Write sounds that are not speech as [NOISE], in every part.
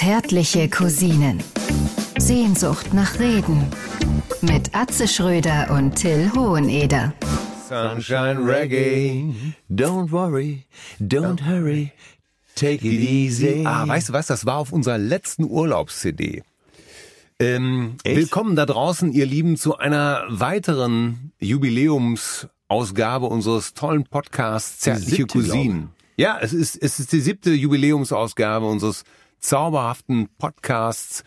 Zärtliche Cousinen. Sehnsucht nach Reden. Mit Atze Schröder und Till Hoheneder. Sunshine Reggae. Don't worry, don't hurry, take it easy. Ah, weißt du was? Das war auf unserer letzten Urlaubs-CD. Ähm, willkommen da draußen, ihr Lieben, zu einer weiteren Jubiläumsausgabe unseres tollen Podcasts Zärtliche Cousinen. Ja, es ist, es ist die siebte Jubiläumsausgabe unseres zauberhaften Podcasts.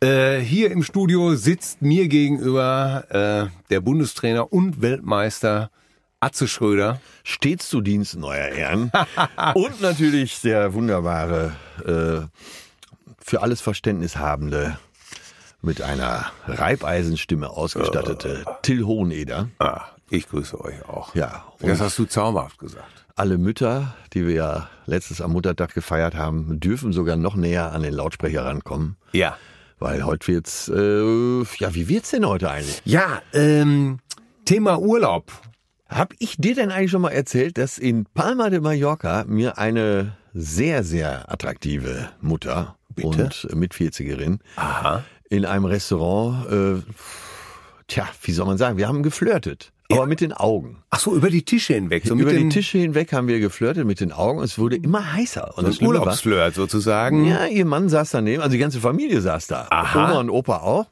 Äh, hier im Studio sitzt mir gegenüber äh, der Bundestrainer und Weltmeister Atze Schröder. Stets zu Diensten, euer Ehren. [LAUGHS] Und natürlich der wunderbare, äh, für alles Verständnis habende, mit einer Reibeisenstimme ausgestattete Till Hoheneder. Ah, ich grüße euch auch. Ja, Das hast du zauberhaft gesagt. Alle Mütter, die wir ja letztes am Muttertag gefeiert haben, dürfen sogar noch näher an den Lautsprecher rankommen. Ja. Weil heute wird's, äh, ja, wie wird's denn heute eigentlich? Ja, ähm, Thema Urlaub. Hab ich dir denn eigentlich schon mal erzählt, dass in Palma de Mallorca mir eine sehr, sehr attraktive Mutter Bitte? und mit 40erin Aha. in einem Restaurant, äh, tja, wie soll man sagen, wir haben geflirtet. Aber mit den Augen. Ach so, über die Tische hinweg. So Über mit die Tische hinweg haben wir geflirtet mit den Augen und es wurde immer heißer. Und so war, Urlaubsflirt sozusagen. ja, ihr Mann saß daneben, also die ganze Familie saß da. Aha. Oma und Opa auch.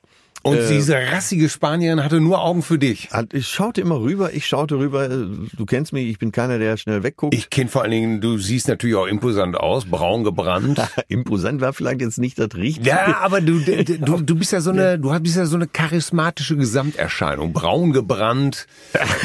Und Äh, diese rassige Spanierin hatte nur Augen für dich. Hat- Ich schaute immer rüber, ich schaute rüber, du kennst mich, ich bin keiner, der schnell wegguckt. Ich kenne vor allen Dingen, du siehst natürlich auch imposant aus, braun gebrannt. [LAUGHS] Imposant war vielleicht jetzt nicht das Richtige. Ja, aber du, du, du, bist ja so eine, du bist ja so eine charismatische Gesamterscheinung. Braun gebrannt,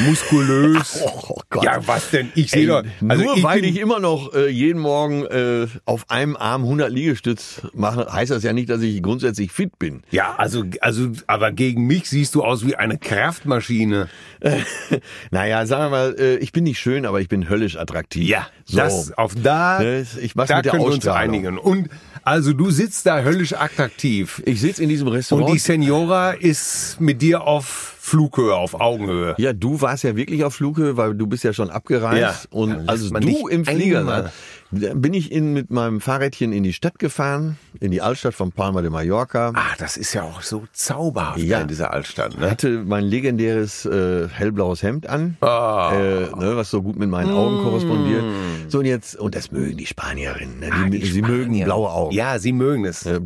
muskulös. [LAUGHS] Oh Gott. Ja, was denn? Ich sehe doch, also nur ich weil ich immer noch äh, jeden Morgen äh, auf einem Arm 100 Liegestütz mache, heißt das ja nicht, dass ich grundsätzlich fit bin. ja, also, also, aber gegen mich siehst du aus wie eine Kraftmaschine. [LAUGHS] naja, sagen wir mal, äh, ich bin nicht schön, aber ich bin höllisch attraktiv. Ja, so. das auf da, Ne, ich mach's da mit der können wir uns einigen. Und also du sitzt da höllisch attraktiv. Ich sitze in diesem Und Restaurant. die Senora ist mit dir auf Flughöhe, auf Augenhöhe. ja, du warst ja wirklich auf Flughöhe, weil du bist ja schon abgereist. Ja. Und also du im Flieger, ne? Da bin ich in, mit meinem Fahrrädchen in die Stadt gefahren, in die Altstadt von Palma de Mallorca. Ah, das ist ja auch so zauberhaft Ja. in dieser Altstadt, ne? hatte mein legendäres äh, hellblaues Hemd an, Ah. äh, ne, was so gut mit meinen Augen korrespondiert. So und jetzt und das mögen die Spanierinnen. Ne? Die, Ah, die sie mögen Spanier. blaue Augen. Ja, sie mögen es. Äh.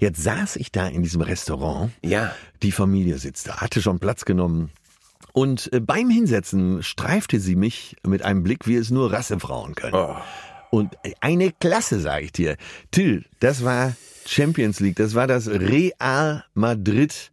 Jetzt saß ich da in diesem Restaurant. Ja. Die Familie sitzt da, hatte schon Platz genommen. Und äh, beim Hinsetzen streifte sie mich mit einem Blick, wie es nur Rassefrauen können. Oh. Und eine Klasse, sage ich dir. Till, das war Champions League, das war das Real Madrid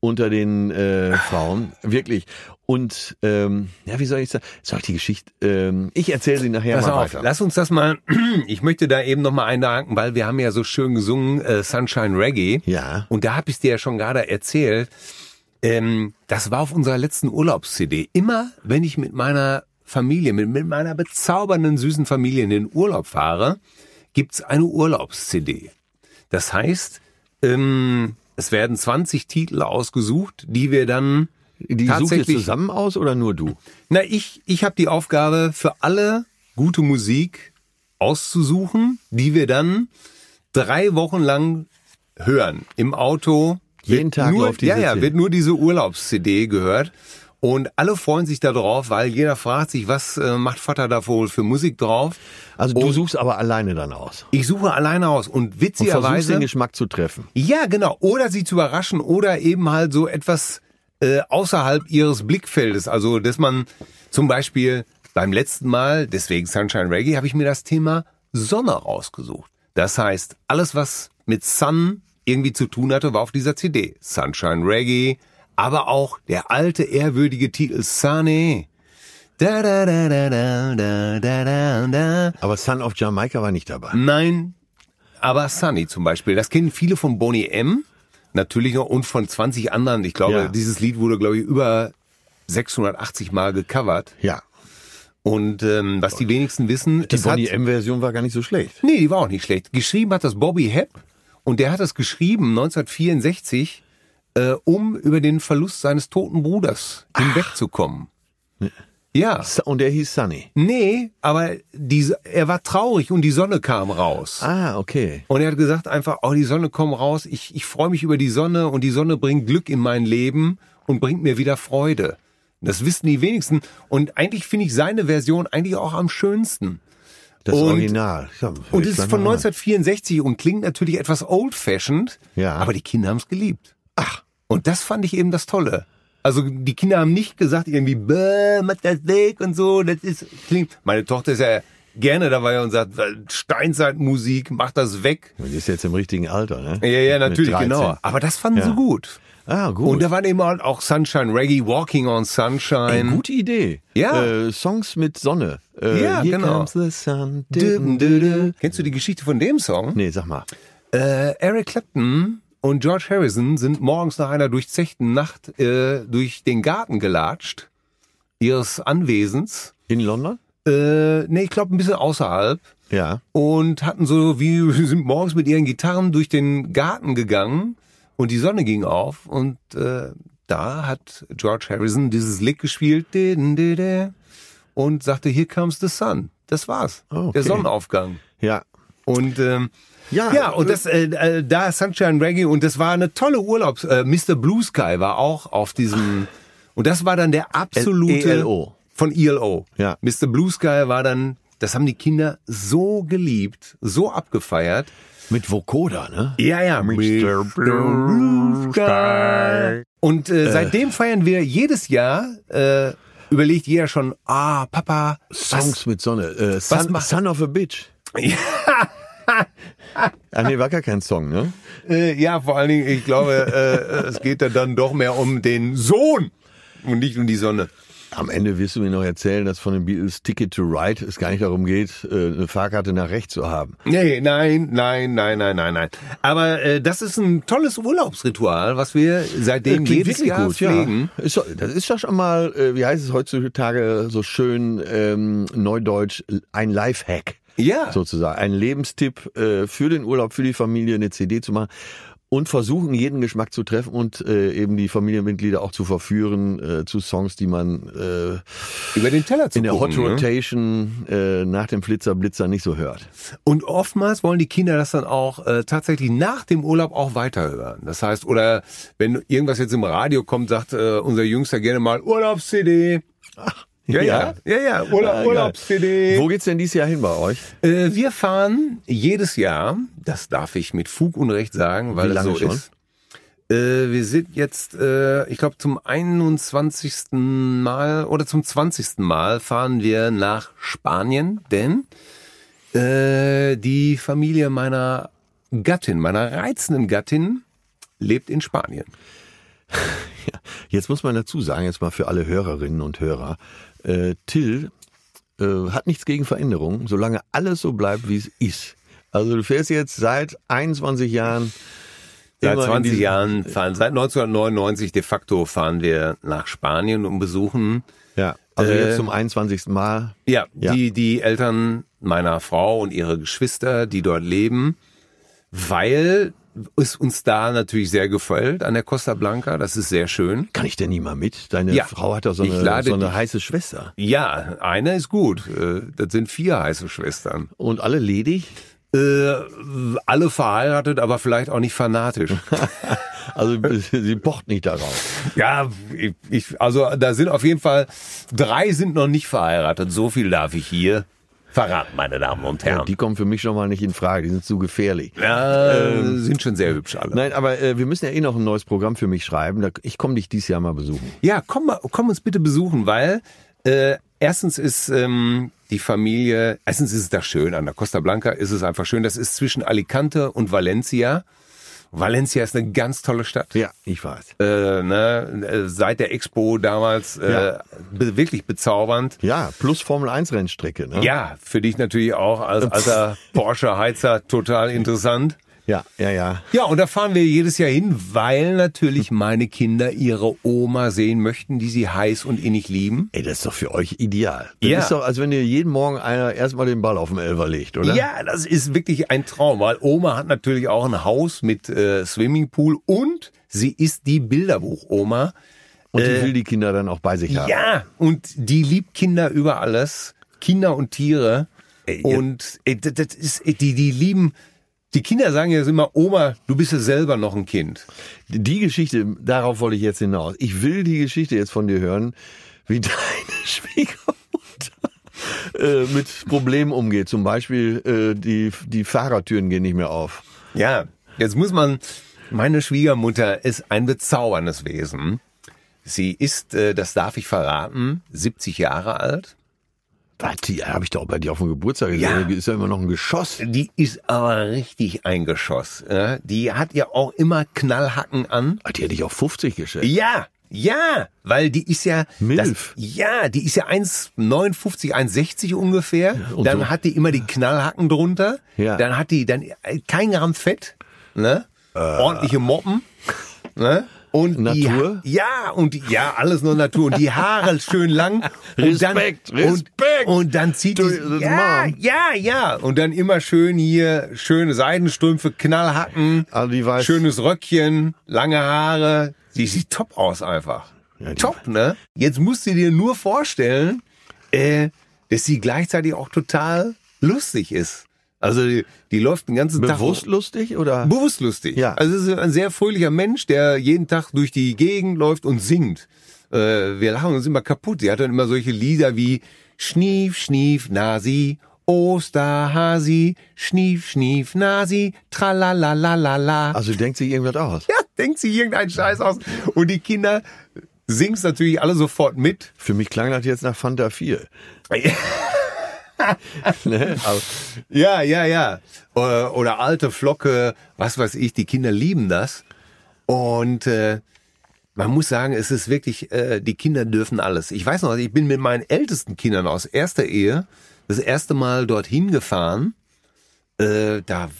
unter den äh, Frauen, wirklich. Und ähm, ja, wie soll ich sagen? Soll ich die Geschichte? Ähm, ich erzähle sie nachher Pass mal auf, weiter. lass uns das mal, [CLEARS THROAT] ich möchte da eben nochmal einhaken, weil wir haben ja so schön gesungen, äh, Sunshine Reggae. Ja. Und da hab ich dir ja schon gerade erzählt, ähm, das war auf unserer letzten Urlaubs-CD. Immer, wenn ich mit meiner Familie, mit, mit meiner bezaubernden, süßen Familie in den Urlaub fahre, gibt's eine Urlaubs-CD. Das heißt, ähm, es werden 20 Titel ausgesucht, die wir dann die sucht ihr zusammen aus oder nur du? na, ich, ich habe die Aufgabe, für alle gute Musik auszusuchen, die wir dann drei Wochen lang hören. Im Auto. Jeden Tag nur, läuft diese Ja, ja, wird nur diese Urlaubs-CD gehört. Und alle freuen sich da drauf, weil jeder fragt sich, was äh, macht Vater da wohl für Musik drauf? Also du Und suchst aber alleine dann aus. Ich suche alleine aus und Und versuchst witzigerweise. den Geschmack zu treffen. Ja, genau. Oder sie zu überraschen oder eben halt so etwas äh, außerhalb ihres Blickfeldes. Also, dass man zum Beispiel beim letzten Mal, deswegen Sunshine Reggae, habe ich mir das Thema Sonne rausgesucht. Das heißt, alles, was mit Sun irgendwie zu tun hatte, war auf dieser CD. Sunshine Reggae, aber auch der alte, ehrwürdige Titel Sunny. Da, da, da, da, da, da, da, da. Aber Sun of Jamaica war nicht dabei. Nein, aber Sunny zum Beispiel. Das kennen viele von Bonnie M. Natürlich noch und von 20 anderen. Ich glaube, Ja. dieses Lied wurde, glaube ich, über 680 Mal gecovert. Ja. Und ähm, was die wenigsten wissen, Die Bonnie M-Version war gar nicht so schlecht. nee, die war auch nicht schlecht. Geschrieben hat das Bobby Hepp und der hat das geschrieben 1964, äh, um über den Verlust seines toten Bruders hinwegzukommen. Ja. Su- Und der hieß Sunny. Nee, aber diese, er war traurig und die Sonne kam raus. Ah, okay. Und er hat gesagt einfach, oh, die Sonne kommt raus, ich, ich freue mich über die Sonne und die Sonne bringt Glück in mein Leben und bringt mir wieder Freude. Das wissen die wenigsten. Und eigentlich finde ich seine Version eigentlich auch am schönsten. Das Und- Original. Ja, hör Und es ist von mal rein. 1964 und klingt natürlich etwas old-fashioned, Ja. aber die Kinder haben es geliebt. Ach. Und das fand ich eben das Tolle. Also die Kinder haben nicht gesagt irgendwie, bäh, mach das weg und so, das ist, klingt. Meine Tochter ist ja gerne dabei und sagt, Steinzeitmusik, mach das weg. Die ist jetzt im richtigen Alter, ne? Ja, ja, natürlich, 13. genau. Aber das fanden Ja. sie gut. Ah, gut. Und da waren eben auch Sunshine Reggae, Walking on Ey, Sunshine. gute Idee. Ja. Äh, Songs mit Sonne. Äh, Ja, Here genau. Comes the sun. Dü- dü- dü. Kennst du die Geschichte von dem Song? Nee, sag mal. Äh, Eric Clapton und George Harrison sind morgens nach einer durchzechten Nacht äh, durch den Garten gelatscht ihres Anwesens. In London? Äh, nee, ich glaube ein bisschen außerhalb. Ja. Und hatten so, wie [LAUGHS] sind morgens mit ihren Gitarren durch den Garten gegangen und die Sonne ging auf und äh, da hat George Harrison dieses Lick gespielt und sagte, here comes the sun. Das war's. Okay. Der Sonnenaufgang. Ja. Und ähm, Ja, ja, und das äh, äh, da Sunshine Reggae und das war eine tolle Urlaubs. Äh, Mr. Blue Sky war auch auf diesem und das war dann der absolute ELO. von ELO. Ja. Mr. Blue Sky war dann, das haben die Kinder so geliebt, so abgefeiert. Mit Vokoda, ne? Ja, ja. Mr. Blue Sky. Und äh, seitdem feiern wir jedes Jahr. Äh, überlegt jeder schon, ah, Papa, Songs mit Sonne. Äh, Son, Son of a Bitch. [LAUGHS] [LAUGHS] Ah, nee, war gar kein Song, ne? Äh, ja, vor allen Dingen, ich glaube, äh, es geht da dann doch mehr um den Sohn und nicht um die Sonne. Am Ende wirst du mir noch erzählen, dass von den Beatles Ticket to Ride es gar nicht darum geht, äh, eine Fahrkarte nach rechts zu haben. Nee, nein, nein, nein, nein, nein, nein. Aber äh, das ist ein tolles Urlaubsritual, was wir seitdem Klingt jedes Jahr pflegen. ja. Ist, das ist doch schon mal, äh, wie heißt es heutzutage so schön ähm, neudeutsch, ein Lifehack. Ja. sozusagen. Ein Lebenstipp äh, für den Urlaub, für die Familie, eine CD zu machen und versuchen, jeden Geschmack zu treffen und äh, eben die Familienmitglieder auch zu verführen äh, zu Songs, die man äh, Über den Teller zu in der Hot gucken, ne? Rotation äh, nach dem Flitzer Blitzer nicht so hört. Und oftmals wollen die Kinder das dann auch äh, tatsächlich nach dem Urlaub auch weiterhören. Das heißt, oder wenn irgendwas jetzt im Radio kommt, sagt äh, unser Jüngster gerne mal Urlaubs-CD. Ja, ja, ja, ja, Urla. Urlaubs-CD. Wo geht's denn dieses Jahr hin bei euch? Äh, wir fahren jedes Jahr, das darf ich mit Fug und Recht sagen, weil Wie lange es so schon? ist. Äh, wir sind jetzt, äh, ich glaube, zum 21. Mal oder zum 20. Mal fahren wir nach Spanien, denn äh, die Familie meiner Gattin, meiner reizenden Gattin, lebt in Spanien. [LAUGHS] Jetzt muss man dazu sagen, jetzt mal für alle Hörerinnen und Hörer, äh, Till äh, hat nichts gegen Veränderung, solange alles so bleibt, wie es ist. Also du fährst jetzt seit 21 Jahren Seit immer in 20 diesem- Jahren fahren, seit 1999 de facto fahren wir nach Spanien und besuchen Ja, also Äh, jetzt zum 21. Mal. Ja, Ja. Die, die Eltern meiner Frau und ihre Geschwister, die dort leben, weil es uns da natürlich sehr gefällt an der Costa Blanca. Das ist sehr schön. Kann ich denn nie mal mit? Deine Ja. Frau hat doch so eine, so eine heiße Schwester. Ja, eine ist gut. Äh, Das sind vier heiße Schwestern. Und alle ledig? Äh, Alle verheiratet, aber vielleicht auch nicht fanatisch. [LAUGHS] Also sie pocht nicht darauf. Ja, ich, ich, also da sind auf jeden Fall drei sind noch nicht verheiratet. So viel darf ich hier verraten, meine Damen und Ja, Herren. die kommen für mich schon mal nicht in Frage, die sind zu gefährlich. Ja, sind schon sehr hübsch alle. Nein, aber äh, wir müssen ja eh noch ein neues Programm für mich schreiben. Ich komme dich dieses Jahr mal besuchen. Ja, komm, mal, komm uns bitte besuchen, weil äh, erstens ist ähm, die Familie, erstens ist es da schön, an der Costa Blanca ist es einfach schön. Das ist zwischen Alicante und Valencia. Valencia ist eine ganz tolle Stadt. Ja, ich weiß. Äh, ne, äh, seit der Expo damals äh, Ja. be wirklich bezaubernd. Ja, plus Formel 1 Rennstrecke, ne? Ja, für dich natürlich auch als alter [LAUGHS] Porsche-Heizer total interessant. Ja, ja, ja. Ja, und da fahren wir jedes Jahr hin, weil natürlich meine Kinder ihre Oma sehen möchten, die sie heiß und innig lieben. Ey, das ist doch für euch ideal. Das Ja. ist doch, als wenn dir jeden Morgen einer erstmal den Ball auf den Elfer legt, oder? Ja, das ist wirklich ein Traum, weil Oma hat natürlich auch ein Haus mit äh, Swimmingpool und sie ist die Bilderbuch-Oma. Und die will die Kinder dann auch bei sich haben. Ja, und die liebt Kinder über alles. Kinder und Tiere. Ey, und ey, das, das ist, ey, die, die lieben, die Kinder sagen jetzt immer, Oma, du bist ja selber noch ein Kind. Die Geschichte, darauf wollte ich jetzt hinaus. Ich will die Geschichte jetzt von dir hören, wie [LAUGHS] deine Schwiegermutter äh, mit Problemen umgeht. Zum Beispiel äh, die, die Fahrertüren gehen nicht mehr auf. Ja, jetzt muss man, meine Schwiegermutter ist ein bezauberndes Wesen. Sie ist, äh, das darf ich verraten, 70 Jahre alt. Was, die habe ich doch bei dir auf dem Geburtstag gesehen. Ja. Die ist ja immer noch ein Geschoss. Die ist aber richtig ein Geschoss. Ja? Die hat ja auch immer Knallhacken an. Ah, Die hätte ich auf 50 geschätzt. Ja, ja, weil die ist ja Milf. Das, ja, die ist ja 1,59, 1,60 ungefähr. und dann so. hat die immer die Knallhacken drunter. Ja. Dann hat die dann äh, kein Gramm Fett, ne? Ordentliche Moppen, ne? Und Natur? Die, ja, und die, ja, alles nur Natur. Und die Haare [LAUGHS] schön lang. Und dann, Respekt, Und, Respekt. und dann zieht Du, die, ja, Mom. ja, ja. Und dann immer schön hier, schöne Seidenstrümpfe, Knallhacken, Also die weiß- schönes Röckchen, lange Haare. Die sieht top aus einfach. Ja, top, ne? Jetzt musst du dir nur vorstellen, äh, dass sie gleichzeitig auch total lustig ist. Also die, die läuft den ganzen Tag Bewusst lustig oder? bewusst lustig. Ja. Also es ist ein sehr fröhlicher Mensch, der jeden Tag durch die Gegend läuft und singt. Äh, wir lachen uns immer kaputt. Sie hat dann immer solche Lieder wie Schnief, Schnief, Nasi, Osterhasi, Schnief, Schnief, Nasi, Tralalalala. Also denkt sich irgendwas aus. [LAUGHS] Ja, denkt sie irgendeinen Scheiß aus. Und die Kinder singen natürlich alle sofort mit. Für mich klang das jetzt nach Fanta 4. [LAUGHS] [LAUGHS] ne? Ja, ja, ja. Oder, oder alte Flocke, was weiß ich, die Kinder lieben das. Und äh, man muss sagen, es ist wirklich, äh, die Kinder dürfen alles. Ich weiß noch, ich bin mit meinen ältesten Kindern aus erster Ehe das erste Mal dorthin gefahren. Äh, da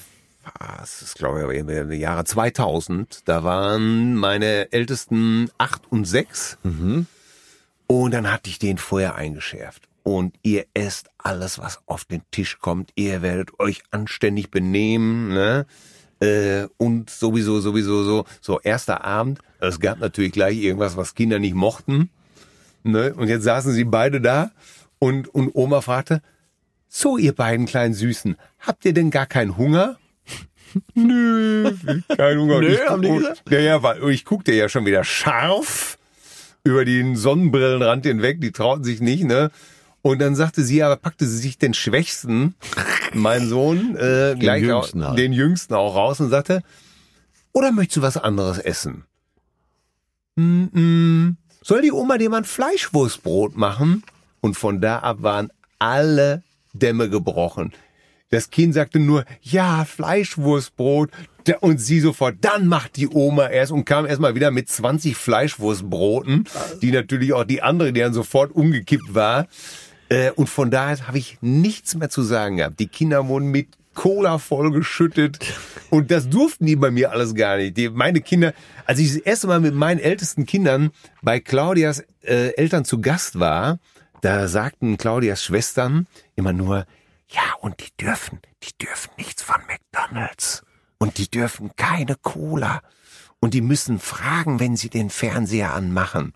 war es, glaube ich, im Jahre 2000. Da waren meine Ältesten acht und sechs. Und dann hatte ich den vorher eingeschärft. Und ihr esst alles, was auf den Tisch kommt. Ihr werdet euch anständig benehmen, ne? Äh, und sowieso, sowieso so, so erster Abend. Es gab natürlich gleich irgendwas, was Kinder nicht mochten. Ne? Und jetzt saßen sie beide da und, und Oma fragte, so ihr beiden kleinen Süßen, habt ihr denn gar keinen Hunger? [LAUGHS] Nö, kein Hunger. Nö, ich, haben die guck- gesagt? ja, ja, weil ich guckte ja schon wieder scharf über den Sonnenbrillenrand hinweg, die trauten sich nicht, ne? Und dann sagte sie, aber packte sie sich den Schwächsten, mein Sohn, äh, gleich Jüngsten auch, halt. den Jüngsten auch raus und sagte, oder möchtest du was anderes essen? Mm -mm. Soll die Oma dir mal ein Fleischwurstbrot machen? Und von da ab waren alle Dämme gebrochen. Das Kind sagte nur, ja, Fleischwurstbrot. Und sie sofort, dann macht die Oma erst und kam erstmal wieder mit 20 Fleischwurstbroten, die natürlich auch die andere, die dann sofort umgekippt war. Äh, Und von daher habe ich nichts mehr zu sagen gehabt. Die Kinder wurden mit Cola vollgeschüttet und das durften die bei mir alles gar nicht. Die, meine Kinder, als ich das erste Mal mit meinen ältesten Kindern bei Claudias äh, Eltern zu Gast war, da sagten Claudias Schwestern immer nur, ja, und die dürfen, die dürfen nichts von McDonalds. Und die dürfen keine Cola. Und die müssen fragen, wenn sie den Fernseher anmachen.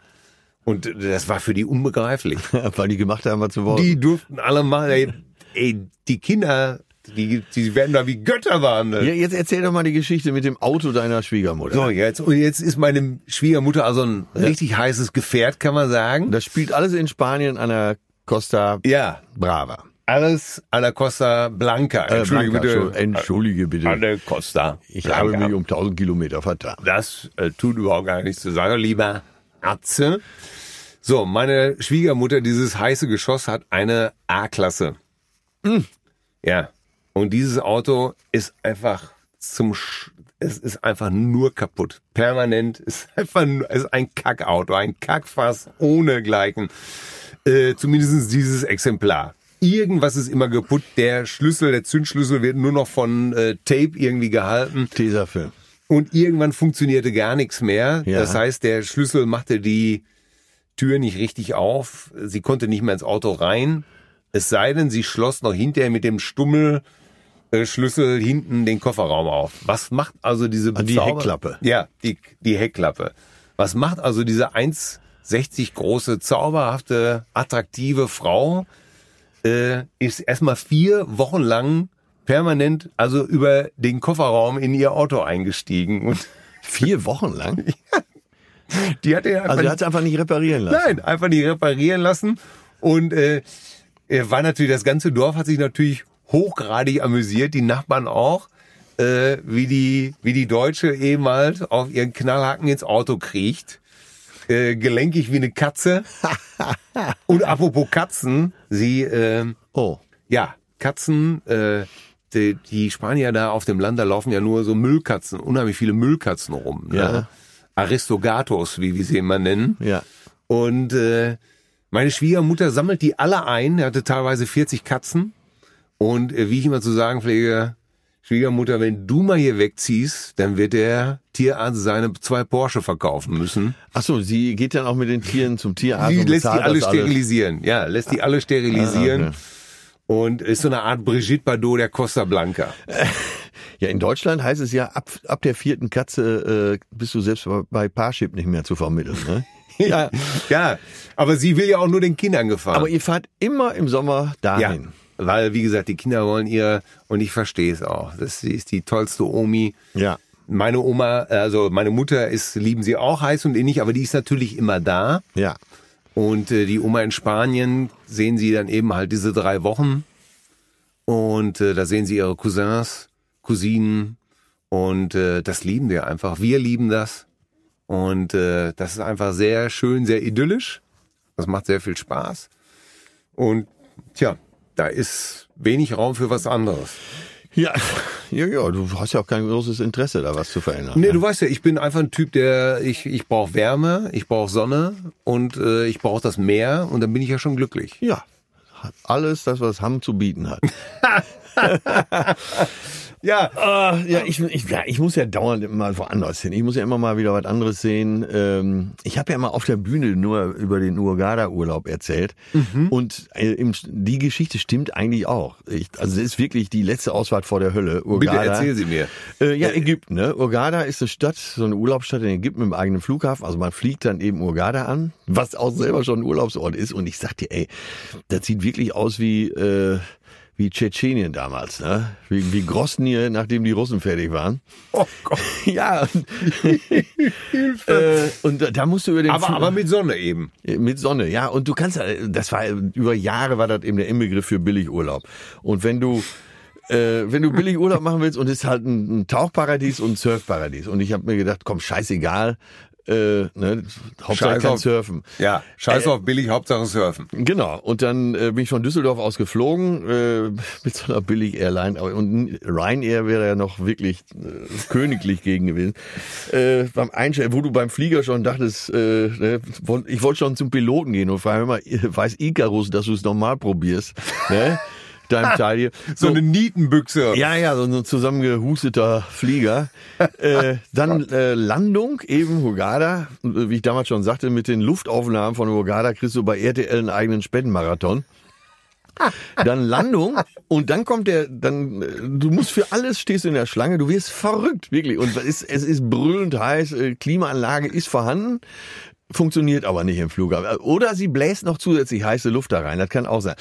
Und das war für die unbegreiflich. [LAUGHS] weil die gemacht haben, was sie wollten. Die durften alle mal, ey, ey die Kinder, die, die werden da wie Götter behandelt. Ja, jetzt erzähl doch mal die Geschichte mit dem Auto deiner Schwiegermutter. So, jetzt, und jetzt ist meine Schwiegermutter also ein richtig heißes Gefährt, kann man sagen. Das spielt alles in Spanien an der Costa Ja, Brava. alles a la Costa Blanca. Äh, Entschuldige Blanca, bitte. Entschuldige, bitte. A la Costa Ich Blanca. habe mich um 1000 Kilometer vertan. Das äh, tut überhaupt gar nichts zu sagen, lieber Atze. So, meine Schwiegermutter, dieses heiße Geschoss, hat eine A-Klasse. Ja. Und dieses Auto ist einfach zum, Sch es ist einfach nur kaputt. Permanent [LAUGHS] ist einfach nur, es ist ein Kackauto, ein Kackfass ohne Gleichen. Äh, zumindest dieses Exemplar. Irgendwas ist immer kaputt. Der Schlüssel, der Zündschlüssel wird nur noch von äh, Tape irgendwie gehalten. Tesafilm. Und irgendwann funktionierte gar nichts mehr. Ja. Das heißt, der Schlüssel machte die Tür nicht richtig auf. Sie konnte nicht mehr ins Auto rein. Es sei denn, sie schloss noch hinterher mit dem Stummel äh, Schlüssel hinten den Kofferraum auf. Was macht also diese Ah, die Bezauber- Heckklappe. Ja, die, die Heckklappe. Was macht also diese 60 große, zauberhafte, attraktive Frau äh, ist erstmal vier Wochen lang permanent also über den Kofferraum in ihr Auto eingestiegen und Vier Wochen lang? [LAUGHS] die hat er Also er hat es einfach nicht reparieren lassen. Nein, einfach nicht reparieren lassen. Und äh, er war natürlich, das ganze Dorf hat sich natürlich hochgradig amüsiert, die Nachbarn auch, äh, wie die, wie die Deutsche eben halt auf ihren Knallhaken ins Auto kriecht. Äh, gelenkig wie eine Katze. [LAUGHS] Und apropos Katzen, sie, äh, Oh. ja, Katzen, äh, die, die Spanier da auf dem Land, da laufen ja nur so Müllkatzen, unheimlich viele Müllkatzen rum. Ne? Ja. Aristogatos, wie wir sie immer nennen. Ja. Und äh, meine Schwiegermutter sammelt die alle ein. Er hatte teilweise 40 Katzen. Und äh, wie ich immer zu sagen pflege, Schwiegermutter, wenn du mal hier wegziehst, dann wird der Tierarzt seine zwei Porsche verkaufen müssen. Ach so, sie geht dann auch mit den Tieren zum Tierarzt Sie und lässt die alle das alles. sterilisieren. Ja, lässt die alle sterilisieren. Ah, okay. Und ist so eine Art Brigitte Bardot der Costa Blanca. [LAUGHS] Ja, in Deutschland heißt es ja, ab, ab der vierten Katze äh, bist du selbst bei Parship nicht mehr zu vermitteln. Ne? [LAUGHS] Ja, ja. Aber sie will ja auch nur den Kindern gefallen. Aber ihr fahrt immer im Sommer Ja, dahin. weil wie gesagt, die Kinder wollen ihr und ich verstehe es auch. Das sie ist die tollste Omi. Ja. Meine Oma, also meine Mutter ist, lieben sie auch heiß und innig, aber die ist natürlich immer da. Ja. Und äh, die Oma in Spanien sehen sie dann eben halt diese drei Wochen. Und äh, da sehen sie ihre Cousins, Cousinen. Und äh, das lieben wir einfach. Wir lieben das. Und äh, das ist einfach sehr schön, sehr idyllisch. Das macht sehr viel Spaß. Und tja, da ist wenig Raum für was anderes. Ja. ja, ja, du hast ja auch kein großes Interesse, da was zu verändern. Nee, du weißt ja, ich bin einfach ein Typ, der ich ich brauche Wärme, ich brauche Sonne und äh, ich brauche das Meer und dann bin ich ja schon glücklich. Ja. Alles, das, was Hamm zu bieten hat. [LAUGHS] Ja, Äh, ja, ich, ich, ja, ich muss ja dauernd mal woanders hin. Ich muss ja immer mal wieder was anderes sehen. Ähm, ich habe ja mal auf der Bühne nur über den Urgada-Urlaub erzählt. Und äh, im, die Geschichte stimmt eigentlich auch. Ich, also es ist wirklich die letzte Ausfahrt vor der Hölle. bitte Urgada. erzähl sie mir. Äh, ja, Ägypten, ne? Urgada ist eine Stadt, so eine Urlaubsstadt in Ägypten mit einem eigenen Flughafen. Also man fliegt dann eben Urgada an, was auch selber schon ein Urlaubsort ist. Und ich sag dir, ey, das sieht wirklich aus wie, äh, wie Tschetschenien damals, ne? Wie, wie Grosnir, nachdem die Russen fertig waren. Oh Gott. [LAUGHS] Ja. Und, [LAUGHS] äh, und da- musst du über den Aber, aber mit Sonne eben. mit Sonne, ja. Und du kannst, ja- das war über Jahre war das eben der Inbegriff für Billigurlaub. Und wenn du äh, wenn du billig Urlaub machen willst und es ist halt ein, ein Tauchparadies und ein Surfparadies. Und ich habe mir gedacht, komm, scheißegal, äh, ne, Hauptsache Scheiß kein auf- Surfen. Ja, scheiß Äh, auf billig, Hauptsache surfen. Genau. Und dann äh, bin ich von Düsseldorf aus geflogen äh, [LAUGHS] mit so einer Billig-Airline. Und Ryanair wäre ja noch wirklich äh, königlich gegen gewesen. Äh, beim Einstellen, wo du beim Flieger schon dachtest, äh, ne, ich wollte schon zum Piloten gehen und frage mal, [LAUGHS] weiß Icarus, dass du es nochmal probierst? Ne? [LAUGHS] Deinem Teil hier. So eine Nietenbüchse. Ja, ja, so ein zusammengehusteter Flieger. äh, [LAUGHS] dann äh, Landung, eben Hurghada. Äh, Wie ich damals schon sagte, mit den Luftaufnahmen von Hurghada kriegst du bei RTL einen eigenen Spendenmarathon. Dann Landung und dann kommt der, dann, äh, du musst für alles stehst du in der Schlange, du wirst verrückt, wirklich. Und es ist, es ist brüllend heiß, äh, Klimaanlage ist vorhanden, funktioniert aber nicht im Flughafen. Oder sie bläst noch zusätzlich heiße Luft da rein, das kann auch sein.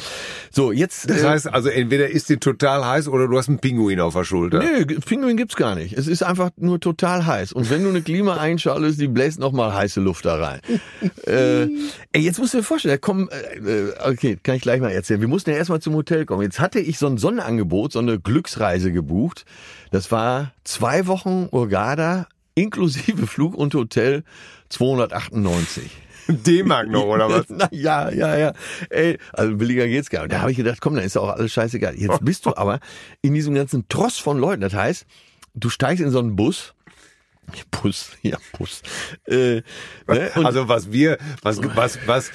So, jetzt. Das äh, heißt also, entweder ist dir total heiß oder du hast einen Pinguin auf der Schulter. Nö, Pinguin gibt's gar nicht. Es ist einfach nur total heiß. Und wenn du eine Klima einschaltest, die bläst noch mal heiße Luft da rein. [LAUGHS] äh, ey, jetzt musst du dir vorstellen, da kommen, äh, äh, okay, kann ich gleich mal erzählen. Wir mussten ja erstmal zum Hotel kommen. Jetzt hatte ich so ein Sonderangebot, so eine Glücksreise gebucht. Das war zwei Wochen Urgada inklusive Flug und Hotel 298. D-Mark noch, oder was? [LAUGHS] Na, ja, ja, ja. Ey, also billiger geht's gar nicht. Da habe ich gedacht, komm, dann ist doch alles scheißegal. Jetzt bist du aber in diesem ganzen Tross von Leuten. Das heißt, du steigst in so einen Bus. Bus, ja, Bus. Äh, ne? Also was wir, was, was, was,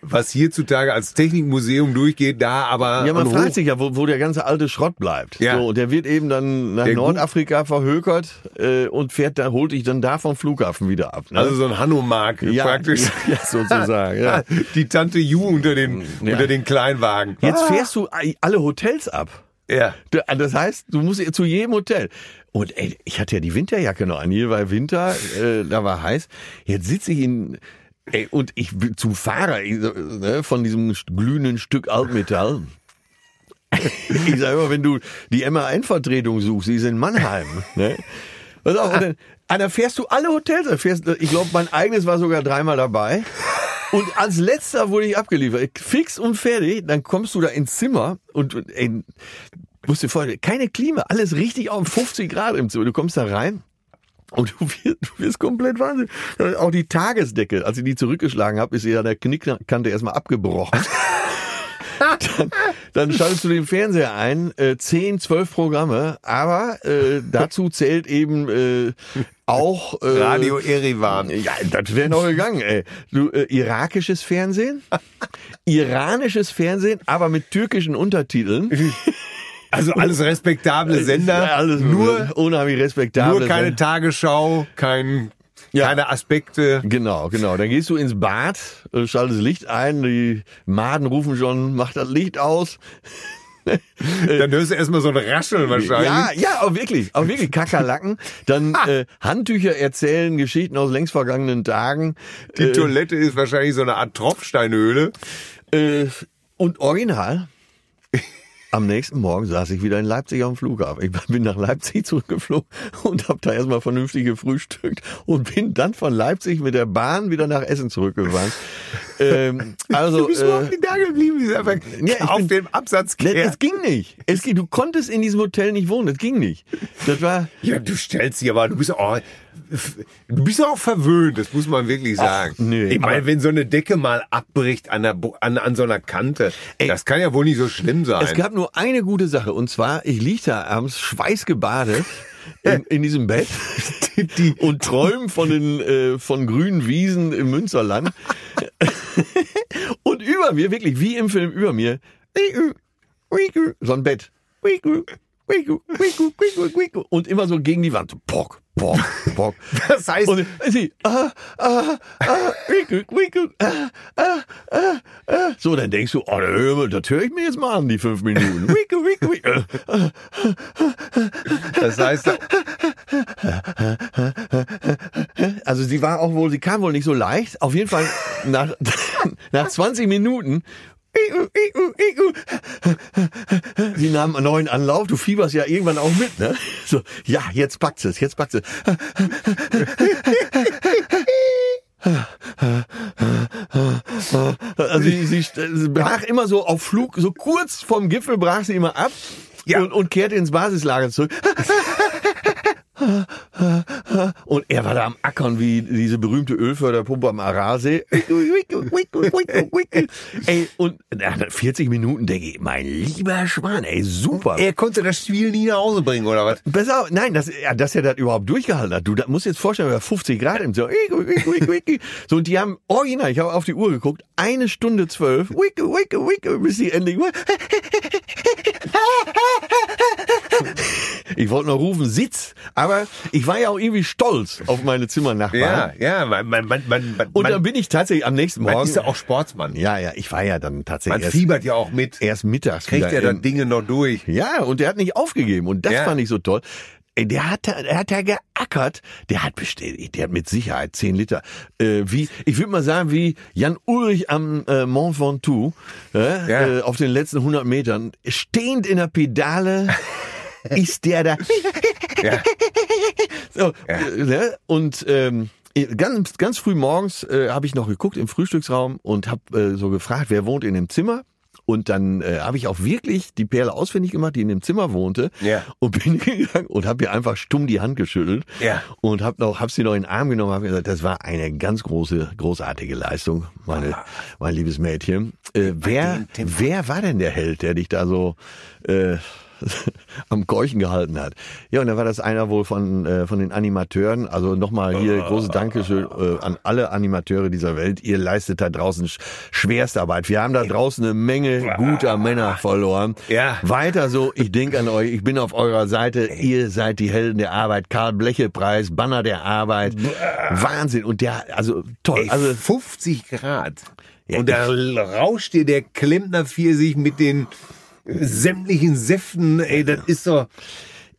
was hierzutage als Technikmuseum durchgeht, da aber ja, man an fragt Hoch- sich ja, wo, wo der ganze alte Schrott bleibt. Ja. So, der wird eben dann nach Der Gu- Nordafrika verhökert äh, und fährt da, holt dich dann da vom Flughafen wieder ab. Ne? also so ein Hanomag ja, praktisch. [LAUGHS] Ja, sozusagen. Ja. [LAUGHS] Die Tante Ju unter den, Ja. unter den Kleinwagen. Jetzt fährst du alle Hotels ab. Ja. Da- Das heißt, du musst zu jedem Hotel. Und ey, ich hatte ja die Winterjacke noch an, hier war Winter, äh, da war heiß. Jetzt sitze ich in, Ey, und ich bin zum Fahrer ich, ne, von diesem glühenden Stück Altmetall. ich sag immer, wenn du die MA1-Vertretung suchst, die ist in Mannheim. Ne? Pass auf, und dann, ah, da fährst du alle Hotels. Fährst, ich glaube, mein eigenes war sogar dreimal dabei. Und als letzter wurde ich abgeliefert. Fix und fertig. Dann kommst du da ins Zimmer und ey, musst dir vorstellen, keine Klima, alles richtig auf 50 Grad im Zimmer. Du kommst da rein. Und du wirst, du wirst komplett wahnsinnig. Auch die Tagesdecke, als ich die zurückgeschlagen habe, ist ihr an der Knickkante erstmal abgebrochen. dann, dann schaltest du den Fernseher ein, äh, 10, 12 Programme, aber äh, dazu zählt eben äh, auch äh, Radio Erivan. Ja, das wäre noch gegangen, ey. Du, äh, irakisches Fernsehen, iranisches Fernsehen, aber mit türkischen Untertiteln. Also alles respektable Sender. Ja, alles nur unheimlich respektabel. Nur keine Tagesschau, kein, Ja. keine Aspekte. Genau, genau. Dann gehst du ins Bad, äh, schaltest Licht ein, die Maden rufen schon, mach das Licht aus. [LAUGHS] Dann hörst du erstmal so ein Rascheln wahrscheinlich. Ja, ja, auch wirklich, auch wirklich Kakerlaken. Dann äh, Handtücher erzählen Geschichten aus längst vergangenen Tagen. Die Toilette ist wahrscheinlich so eine Art Tropfsteinhöhle. Äh, und original. [LAUGHS] Am nächsten Morgen saß ich wieder in Leipzig am Flughafen. Ich bin nach Leipzig zurückgeflogen und habe da erstmal vernünftig gefrühstückt und bin dann von Leipzig mit der Bahn wieder nach Essen zurückgefahren. Ähm, also Du bist äh, überhaupt nicht da geblieben, Ja, auf bin- dem Absatz Ne, Es ging nicht. Es du konntest in diesem Hotel nicht wohnen. Das ging nicht. Das war. Ja, du stellst dich aber, du bist auch, du bist auch verwöhnt, das muss man wirklich sagen. nee, ich meine, wenn so eine Decke mal abbricht an, der, an, an so einer Kante, das kann ja wohl nicht so schlimm sein. Es gab nur eine gute Sache. Und zwar, ich lieg da abends schweißgebadet in, in diesem Bett und träume von den äh, von grünen Wiesen im Münsterland. und über mir, wirklich wie im Film über mir, so ein Bett. Und immer so gegen die Wand. So, Pock, pock, pock. [LAUGHS] das heißt, Und sie, ah, ah, ah, winkel, winkel, ah, ah, ah, ah. So, dann denkst du, oh, das höre ich mir jetzt mal an, die fünf Minuten. Winkel, winkel, winkel. das heißt, Also sie war auch wohl, sie kam wohl nicht so leicht. Auf jeden Fall nach, [LAUGHS] nach 20 Minuten. Sie nahm einen neuen Anlauf, du fieberst ja irgendwann auch mit, ne? So, ja, jetzt packt es, jetzt packt es. Also sie, sie, sie brach immer so auf Flug, so kurz vom Gipfel brach sie immer ab Ja. und, und kehrte ins Basislager zurück. Und er war da am Ackern wie diese berühmte Ölförderpumpe am Arasee. [LAUGHS] ey, und nach 40 Minuten denke ich, mein lieber Schwan, ey, super. er konnte das Spiel nie nach Hause bringen, oder was? Auf, nein, dass, ja, dass er das überhaupt durchgehalten hat. Du da musst jetzt vorstellen, wir 50 Grad im so, so und die haben original, ich habe auf die Uhr geguckt, eine Stunde zwölf, bis sie endlich [LAUGHS] Ich wollte noch rufen, Sitz, aber ich war ja auch irgendwie stolz auf meine Zimmernachbarn. Ja, ja, man, man, man, man, man, Und dann bin ich tatsächlich am nächsten man Morgen. ist ja auch Sportsmann. ja, ja, ich war ja dann tatsächlich Man erst, fiebert ja auch mit. erst mittags. Kriegt das in- Dinge noch durch. Ja, und der hat nicht aufgegeben. Und das Ja. fand ich so toll. Ey, Der hat, da- der hat da geackert. Der hat bestellt, der hat mit Sicherheit 10 Liter. Äh, wie, ich würde mal sagen, wie Jan Ulrich am äh, Mont Ventoux, äh, Ja. äh, auf den letzten 100 Metern, stehend in der Pedale, [LAUGHS] ist der da. Ja. So, äh, ne? Und ähm, ganz, ganz früh morgens äh, habe ich noch geguckt im Frühstücksraum und habe äh, so gefragt, wer wohnt in dem Zimmer. Und dann äh, habe ich auch wirklich die Perle ausfindig gemacht, die in dem Zimmer wohnte. Ja. Und bin [LAUGHS] gegangen und habe ihr einfach stumm die Hand geschüttelt. Ja. Und habe noch, hab sie noch in den Arm genommen, habe gesagt, das war eine ganz große, großartige Leistung, meine, mein liebes Mädchen. Äh, wer, wer war denn der Held, der dich da so äh, [LAUGHS] am Keuchen gehalten hat. Ja, und da war das einer wohl von, äh, von den Animateuren. Also nochmal hier großes Dankeschön äh, an alle Animateure dieser Welt. Ihr leistet da draußen sch schwerste Arbeit. Wir haben da draußen eine Menge guter Männer verloren. Ja. Weiter so, ich denke an euch, ich bin auf eurer Seite. Ihr seid die Helden der Arbeit. Karl Bleche Preis, Banner der Arbeit. Wahnsinn. Und der, also toll. Ey, Also 50 Grad. Ja, und da rauscht dir der Klempner Pfirsich mit den sämtlichen Säften. Ey, das ist doch...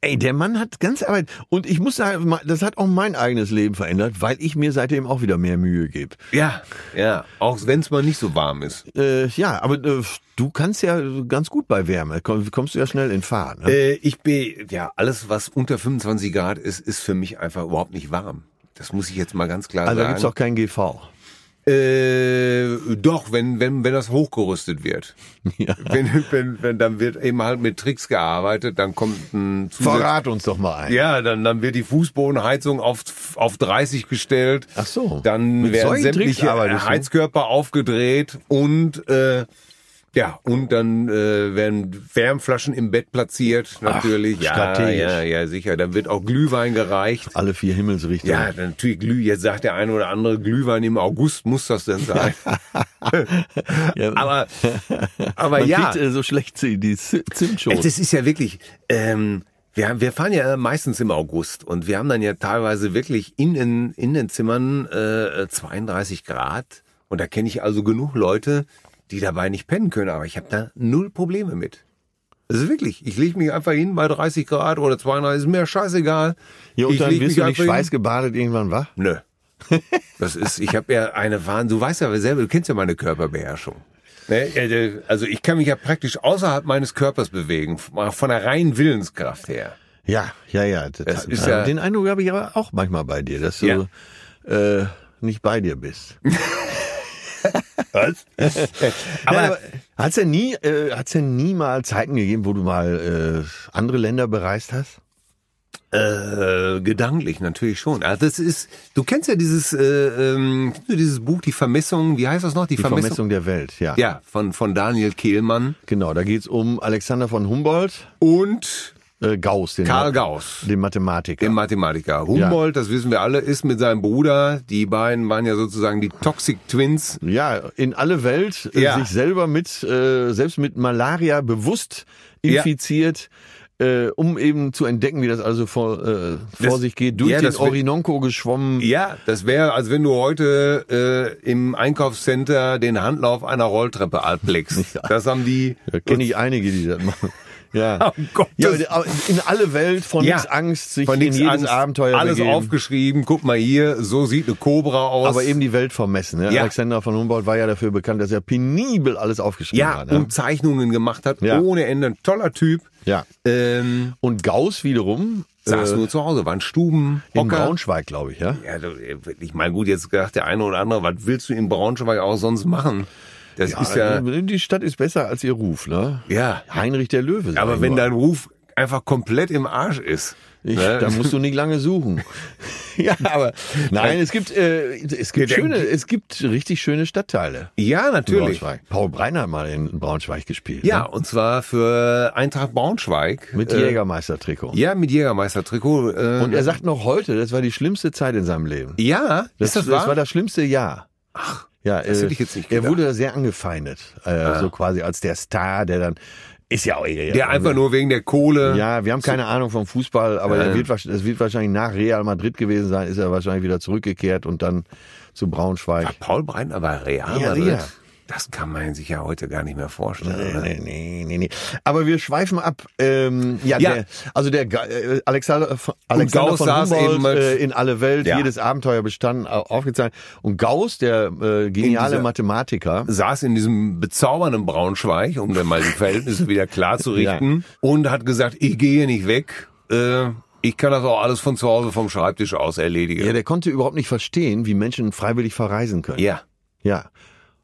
Ey, der Mann hat ganz Arbeit. Und ich muss sagen, das hat auch mein eigenes Leben verändert, weil ich mir seitdem auch wieder mehr Mühe gebe. Ja, ja. Auch wenn es mal nicht so warm ist. Äh, ja, aber äh, du kannst ja ganz gut bei Wärme. Komm, kommst du ja schnell in Fahrt. Ne? Äh, ich bin, ja, alles, was unter 25 Grad ist, ist für mich einfach überhaupt nicht warm. Das muss ich jetzt mal ganz klar also da sagen. gibt's auch kein GV. Äh, doch, wenn, wenn, wenn das hochgerüstet wird. [LAUGHS] Ja. Wenn, wenn, wenn, dann wird eben halt mit Tricks gearbeitet, dann kommt ein Zusatz Verrat uns doch mal ein. Ja, dann, dann wird die Fußbodenheizung auf, auf 30 gestellt. Ach so. Dann Mit werden sämtliche? Heizkörper aufgedreht und äh, ja, und dann äh, werden Wärmflaschen im Bett platziert, natürlich. ja, strategisch. ja, ja, sicher. Dann wird auch Glühwein gereicht. Alle vier Himmelsrichtungen. Ja, natürlich Glüh. Jetzt sagt der eine oder andere Glühwein im August muss das denn sein. [LAUGHS] Ja, aber, aber man ja. kriegt äh, so schlecht die die Z- Zimtschoten. Das ist ja wirklich, ähm, wir, haben- wir fahren ja meistens im August und wir haben dann ja teilweise wirklich in den, in den Zimmern äh, 32 Grad und da kenne ich also genug Leute, die dabei nicht pennen können, aber ich habe da null Probleme mit. Das ist wirklich, ich lege mich einfach hin bei 30 Grad oder 32, ist mir scheißegal. ja, und ich dann mich du nicht hin. schweißgebadet irgendwann wach? Nö. [LAUGHS] Das ist, ich habe ja eine Wahn, du weißt ja selber, du kennst ja meine Körperbeherrschung. Ne, Also ich kann mich ja praktisch außerhalb meines Körpers bewegen, von der reinen Willenskraft her. Ja, ja, ja. Das ist ja- den Eindruck habe ich aber auch manchmal bei dir, dass du äh, nicht bei dir bist. [LAUGHS] Was? [LAUGHS] Aber aber hat's denn nie, äh, hat's denn nie mal Zeiten gegeben, wo du mal äh, andere Länder bereist hast? äh, gedanklich natürlich schon. Also das ist, du kennst ja dieses, äh, ähm, dieses Buch, die Vermessung, wie heißt das noch? Die, Die Vermessung der Welt, ja. Ja, von, von Daniel Kehlmann Genau, da geht's um Alexander von Humboldt, und äh, Gauss, den, Karl Gauss. den Mathematiker. Den Mathematiker. Humboldt, das wissen wir alle, ist mit seinem Bruder, die beiden waren ja sozusagen die Toxic Twins. ja, in alle Welt äh, Ja. sich selber mit, äh, selbst mit Malaria bewusst infiziert, äh, um eben zu entdecken, wie das also vor, äh, vor Das- sich geht, durch ja, den Orinoco geschwommen. Ja, das wäre, als wenn du heute äh, im Einkaufscenter den Handlauf einer Rolltreppe altblickst. [LAUGHS] Das haben die. Da kenne ich einige, die das machen. Ja. [LAUGHS] Oh Gott, ja, in alle Welt, von Ja. nichts Angst, sich Von in jedes Angst, Abenteuer alles begeben. aufgeschrieben. Guck mal hier, so sieht eine Cobra aus. aber eben die Welt vermessen. Ne? Ja. Alexander von Humboldt war ja dafür bekannt, dass er penibel alles aufgeschrieben ja hat. Ne? und Zeichnungen gemacht hat Ja. ohne Ende. Ein toller Typ. ja. Ähm, Und Gauss wiederum saß äh, nur zu Hause, war ein Stuben. in Braunschweig, glaube ich, ja. Ja, du, ich meine, gut, jetzt gesagt der eine oder andere, was willst du in Braunschweig auch sonst machen? Das ist ja, die Stadt ist besser als ihr Ruf, ne? ja. Heinrich der Löwe. Aber wenn dein Ruf einfach komplett im Arsch ist. Ich, ne? Da musst du nicht lange suchen. [LAUGHS] ja, aber nein, es gibt äh, es gibt Gedenk- schöne, es gibt richtig schöne Stadtteile. Ja, natürlich. Paul Breiner hat mal in Braunschweig gespielt. Ja, ne? und zwar für Eintracht Braunschweig. mit Äh, Jägermeister-Trikot. Ja, mit Jägermeister-Trikot. Äh, Und er sagt noch heute, das war die schlimmste Zeit in seinem Leben. ja, Das, ist das, wahr? war das schlimmste Jahr. Ach, ja, das äh, hätte ich jetzt nicht Er wurde sehr angefeindet, äh, so quasi als der Star, der dann ist ja auch egal. der einfach nur wegen der Kohle. Ja, wir haben keine Ahnung vom Fußball, aber er Ähm. wird, es wird wahrscheinlich nach Real Madrid gewesen sein, ist er wahrscheinlich wieder zurückgekehrt und dann zu Braunschweig. Paul Breitner war Real Ja, Madrid. ja. Das kann man sich ja heute gar nicht mehr vorstellen. Nee, oder? nee, nee, nee, nee. Aber wir schweifen ab. Ähm, ja, Ja. Der, also der äh, Alexander, von- Alexander Gauss von saß Humboldt äh, in alle Welt, Ja. jedes Abenteuer bestanden, au- aufgezeichnet. Und Gauss, der äh, geniale Mathematiker, saß in diesem bezaubernden Braunschweig, um dann mal die Verhältnisse [LAUGHS] wieder klar zu richten, und hat gesagt, ich gehe nicht weg. Äh, ich kann das auch alles von zu Hause vom Schreibtisch aus erledigen. ja, der konnte überhaupt nicht verstehen, wie Menschen freiwillig verreisen können. ja. Ja,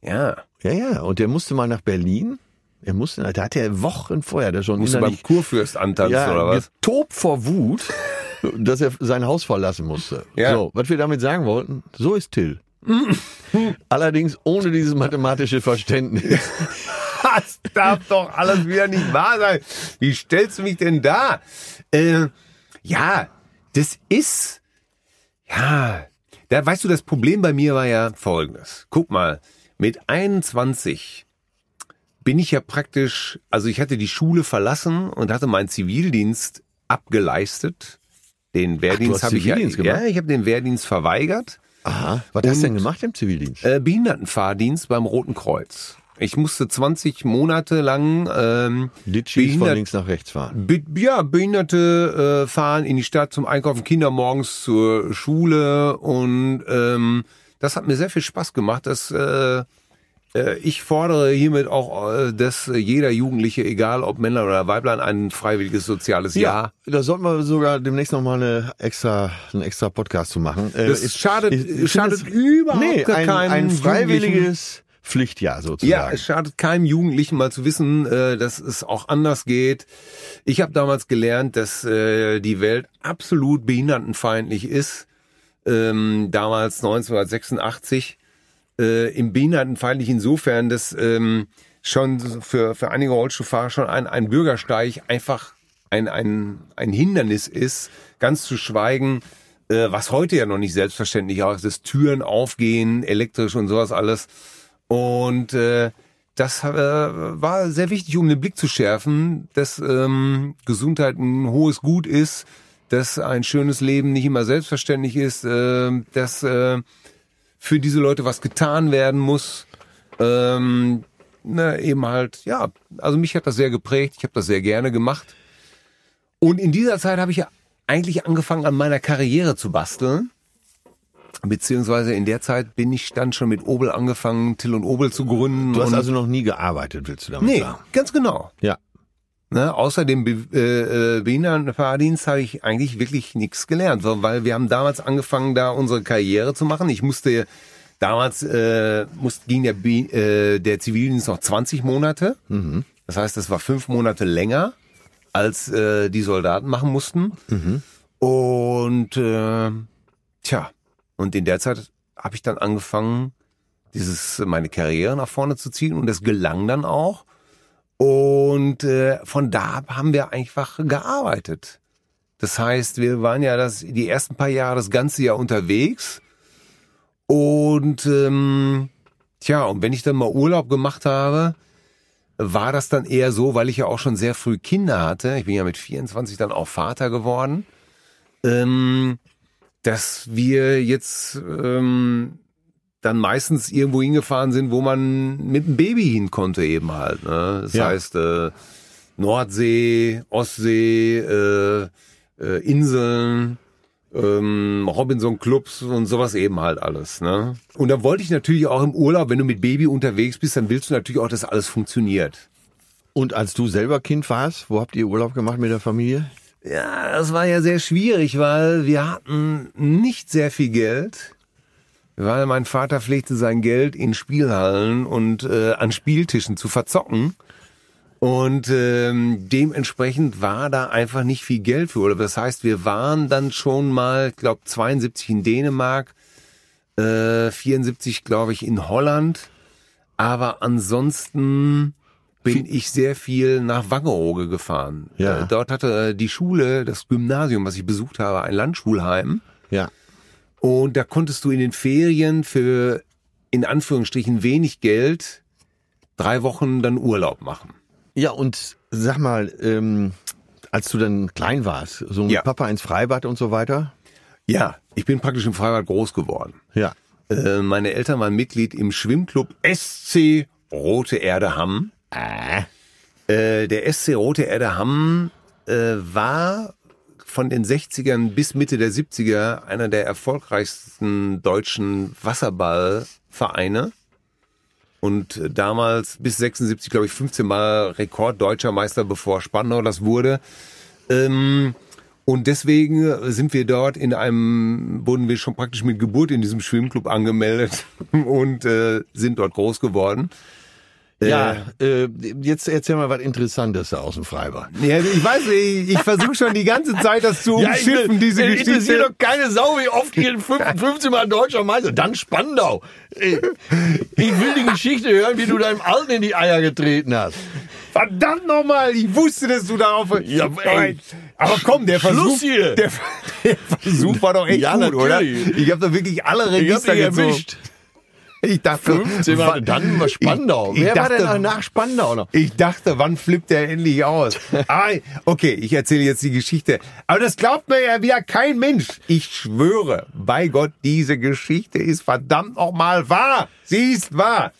ja. Ja, ja. Und der musste mal nach Berlin. Er musste, da hat er Wochen vorher, der schon Musst du beim Kurfürst antanzen ja, oder was? getobt vor Wut, [LAUGHS] dass er sein Haus verlassen musste. Ja. So, was wir damit sagen wollten, so ist Till. [LAUGHS] Allerdings ohne dieses mathematische Verständnis. [LAUGHS] Das darf doch alles wieder nicht wahr sein. Wie stellst du mich denn da? Äh, ja, das ist, ja, da weißt du, das Problem bei mir war ja folgendes. Guck mal, mit 21 bin ich ja praktisch, also ich hatte die Schule verlassen und hatte meinen Zivildienst abgeleistet. Den Wehrdienst habe ich ja, gemacht? ja, ich habe den Wehrdienst verweigert. Aha. Was hast du denn gemacht im Zivildienst? Äh, Behindertenfahrdienst beim Roten Kreuz. Ich musste 20 Monate lang ähm, Ditchis von links nach rechts fahren. Be ja, Behinderte äh, fahren in die Stadt zum Einkaufen, Kinder morgens zur Schule und ähm, das hat mir sehr viel Spaß gemacht. Das, äh, äh, ich fordere hiermit auch, äh, dass jeder Jugendliche, egal ob Männer oder Weiblein, ein freiwilliges soziales Jahr. da sollten wir sogar demnächst noch mal eine extra, einen extra Podcast zu machen. Äh, Das ist- schadet- ich- ich schadet finde überhaupt nee, ein, keinem ein freiwilliges Pflichtjahr sozusagen. Ja, es schadet keinem Jugendlichen mal zu wissen, dass es auch anders geht. Ich habe damals gelernt, dass die Welt absolut behindertenfeindlich ist. Ähm, damals 1986 äh, im behindertenfeindlich insofern, dass ähm, schon für, für einige Rollstuhlfahrer schon ein, ein Bürgersteig einfach ein, ein, ein Hindernis ist, ganz zu schweigen, äh, was heute ja noch nicht selbstverständlich auch ist, Türen aufgehen, elektrisch und sowas alles. Und äh, das äh, war sehr wichtig, um den Blick zu schärfen, dass ähm, Gesundheit ein hohes Gut ist, dass ein schönes Leben nicht immer selbstverständlich ist, äh, dass äh, für diese Leute was getan werden muss. Ähm, na, eben halt, ja, also mich hat das sehr geprägt, ich habe das sehr gerne gemacht. Und in dieser Zeit habe ich ja eigentlich angefangen, an meiner Karriere zu basteln. Beziehungsweise in der Zeit bin ich dann schon mit Obel angefangen, Till und Obel zu gründen. Du hast also noch nie gearbeitet, willst du damit nee, sagen? ganz genau. Ja. Ne, außer dem äh, äh, Behindertenfahrdienst habe ich eigentlich wirklich nichts gelernt, weil wir haben damals angefangen, da unsere Karriere zu machen. Ich musste damals äh, musste, ging der, Be äh, der Zivildienst noch 20 Monate. Das heißt, das war fünf Monate länger, als äh, die Soldaten machen mussten. Und äh, tja, und in der Zeit habe ich dann angefangen, dieses meine Karriere nach vorne zu ziehen und das gelang dann auch. Und äh, von da ab haben wir einfach gearbeitet. Das heißt, wir waren ja das die ersten paar Jahre das ganze Jahr unterwegs. Und ähm, tja, und wenn ich dann mal Urlaub gemacht habe, war das dann eher so, weil ich ja auch schon sehr früh Kinder hatte. Ich bin ja mit 24 dann auch Vater geworden. Ähm, dass wir jetzt ähm, dann meistens irgendwo hingefahren sind, wo man mit dem Baby hin konnte eben halt. Ne? Das Ja. heißt äh, Nordsee, Ostsee, äh, äh, Inseln, ähm, Robinson-Clubs und sowas eben halt alles. Ne? Und da wollte ich natürlich auch im Urlaub, wenn du mit Baby unterwegs bist, dann willst du natürlich auch, dass alles funktioniert. Und als du selber Kind warst, wo habt ihr Urlaub gemacht mit der Familie? Ja, das war ja sehr schwierig, weil wir hatten nicht sehr viel Geld. Weil mein Vater pflegte sein Geld in Spielhallen und äh, an Spieltischen zu verzocken. Und ähm, dementsprechend war da einfach nicht viel Geld für Urlaub. Das heißt, wir waren dann schon mal, ich glaube 72 in Dänemark, äh, 74 glaube ich in Holland. Aber ansonsten bin ich sehr viel nach Wangerooge gefahren. Ja. Äh, dort hatte äh, die Schule, das Gymnasium, was ich besucht habe, ein Landschulheim. Ja. Und da konntest du in den Ferien für in Anführungsstrichen wenig Geld drei Wochen dann Urlaub machen. Ja, und sag mal, ähm, als du dann klein warst, so mit Ja. Papa ins Freibad und so weiter? Ja, ich bin praktisch im Freibad groß geworden. Ja. Äh, meine Eltern waren Mitglied im Schwimmclub SC Rote Erde Hamm. Äh, der SC Rote Erde Hamm äh, war von den 60ern bis Mitte der 70er einer der erfolgreichsten deutschen Wasserballvereine. Und damals bis 76, glaube ich, 15 Mal Rekorddeutscher Meister, bevor Spandau das wurde. Ähm, und deswegen sind wir dort in einem, wurden wir schon praktisch mit Geburt in diesem Schwimmclub angemeldet [LAUGHS] und äh, sind dort groß geworden. Ja, äh, jetzt erzähl mal was Interessantes aus dem Freibad. Ja, ich weiß nicht, ich versuche schon die ganze Zeit das zu [LAUGHS] umschiffen, diese äh, interessiert Geschichte. doch keine Sau, wie oft ihr 15 [LAUGHS] Mal deutscher Meister. Dann Spandau. Äh, Ich will die Geschichte hören, wie du deinem Alten in die Eier getreten hast. Verdammt nochmal, ich wusste, dass du darauf... Ja, ey. Aber komm, der Versuch, hier. Der, [LAUGHS] der Versuch war doch echt Ja, gut, oder? natürlich. Ich habe da wirklich alle Ich hab Register dich gezogen. erwischt. Ich dachte, 15 Mal, dann war Spandau. Ich- ich Wer war dachte- denn nach Spandau noch? Ich dachte, wann flippt der endlich aus? [LAUGHS] ah, okay, ich erzähle jetzt die Geschichte. Aber das glaubt mir ja wieder kein Mensch. Ich schwöre, bei Gott, diese Geschichte ist verdammt nochmal wahr. Sie ist wahr.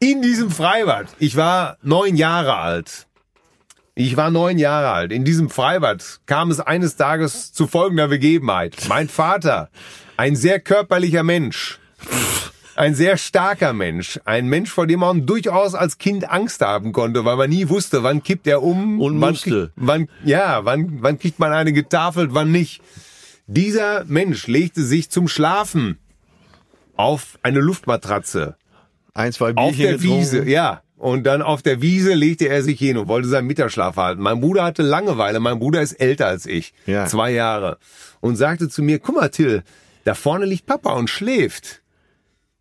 in diesem Freibad. Ich war neun Jahre alt. Ich war neun Jahre alt. In diesem Freibad kam es eines Tages zu folgender Begebenheit. Mein Vater, ein sehr körperlicher Mensch, ein sehr starker Mensch, ein Mensch, vor dem man durchaus als Kind Angst haben konnte, weil man nie wusste, wann kippt er um Und wann, musste. wann ja, wann wann kriegt man eine getafelt, wann nicht. Dieser Mensch legte sich zum Schlafen auf eine Luftmatratze Ein, zwei Bierchen auf der getrunken. Wiese, ja. Und dann auf der Wiese legte er sich hin und wollte seinen Mittagsschlaf halten. Mein Bruder hatte Langeweile. Mein Bruder ist älter als ich. Ja. Zwei Jahre. Und sagte zu mir, guck mal, Till, da vorne liegt Papa und schläft.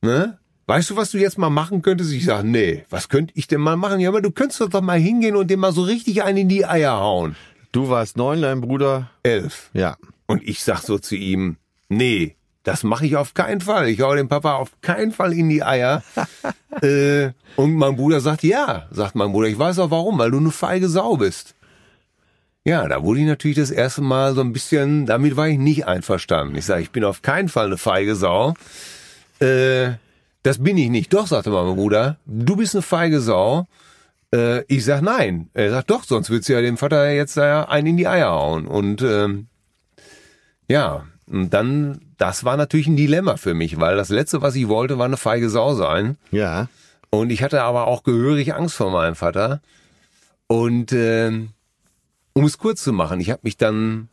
Ne? Weißt du, was du jetzt mal machen könntest? Ich sag, nee, was könnte ich denn mal machen? Ja, aber du könntest doch mal hingehen und dem mal so richtig einen in die Eier hauen. Du warst neun, dein Bruder, Elf. ja. Und ich sag so zu ihm, nee, das mache ich auf keinen Fall. Ich hau dem Papa auf keinen Fall in die Eier. [LAUGHS] äh, und mein Bruder sagt, ja, sagt mein Bruder, ich weiß auch warum, weil du eine feige Sau bist. Ja, da wurde ich natürlich das erste Mal so ein bisschen, damit war ich nicht einverstanden. Ich sage, ich bin auf keinen Fall eine feige Sau. Äh, das bin ich nicht. Doch, sagte mein Bruder, du bist eine feige Sau. Äh, ich sag nein. Er sagt doch, sonst würdest du ja dem Vater jetzt da einen in die Eier hauen. Und ähm, ja, und dann, das war natürlich ein Dilemma für mich, weil das Letzte, was ich wollte, war eine feige Sau sein. Ja. Und ich hatte aber auch gehörig Angst vor meinem Vater. Und ähm, um es kurz zu machen, ich habe mich dann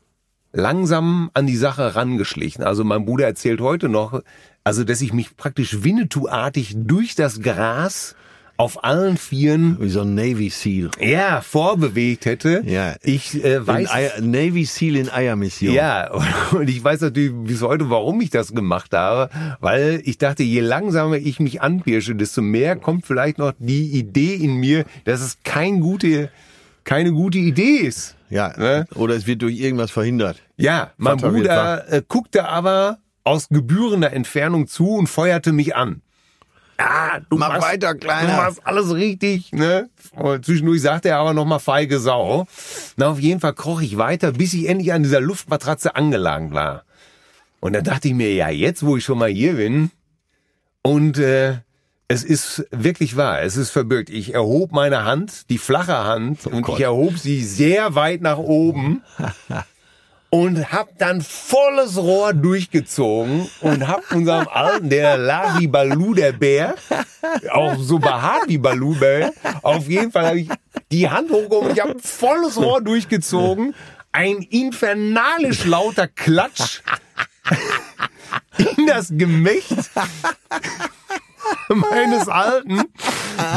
langsam an die Sache rangeschlichen. Also mein Bruder erzählt heute noch, also dass ich mich praktisch Winnetou-artig durch das Gras auf allen Vieren Wie so ein Navy Seal. ja vorbewegt hätte. Ja. Ich äh, weiß Eier, Navy Seal in Eiermission. ja, [LAUGHS] und ich weiß natürlich bis heute, warum ich das gemacht habe, weil ich dachte, je langsamer ich mich anpirsche, desto mehr kommt vielleicht noch die Idee in mir, dass es kein gute, keine gute Idee ist. Ja. Ne? Oder es wird durch irgendwas verhindert. Ja, mein Vater Bruder äh, guckte aber aus gebührender Entfernung zu und feuerte mich an. Ja, du Mach machst, weiter, Kleiner. Du machst alles richtig, ne? Und zwischendurch sagte er aber noch mal feige Sau. Na, auf jeden Fall kroch ich weiter, bis ich endlich an dieser Luftmatratze angelangt war. Und dann dachte ich mir, ja, jetzt, wo ich schon mal hier bin, und äh, es ist wirklich wahr, es ist verbirgt. Ich erhob meine Hand, die flache Hand, und Gott. ich erhob sie sehr weit nach oben [LAUGHS] und hab dann volles Rohr durchgezogen und hab unserem Alten, der lag wie Balu, der Bär, auch so behaart wie Balu, Bär, auf jeden Fall habe ich die Hand hochgehoben und ich hab volles Rohr durchgezogen, ein infernalisch lauter Klatsch in das Gemächt meines Alten.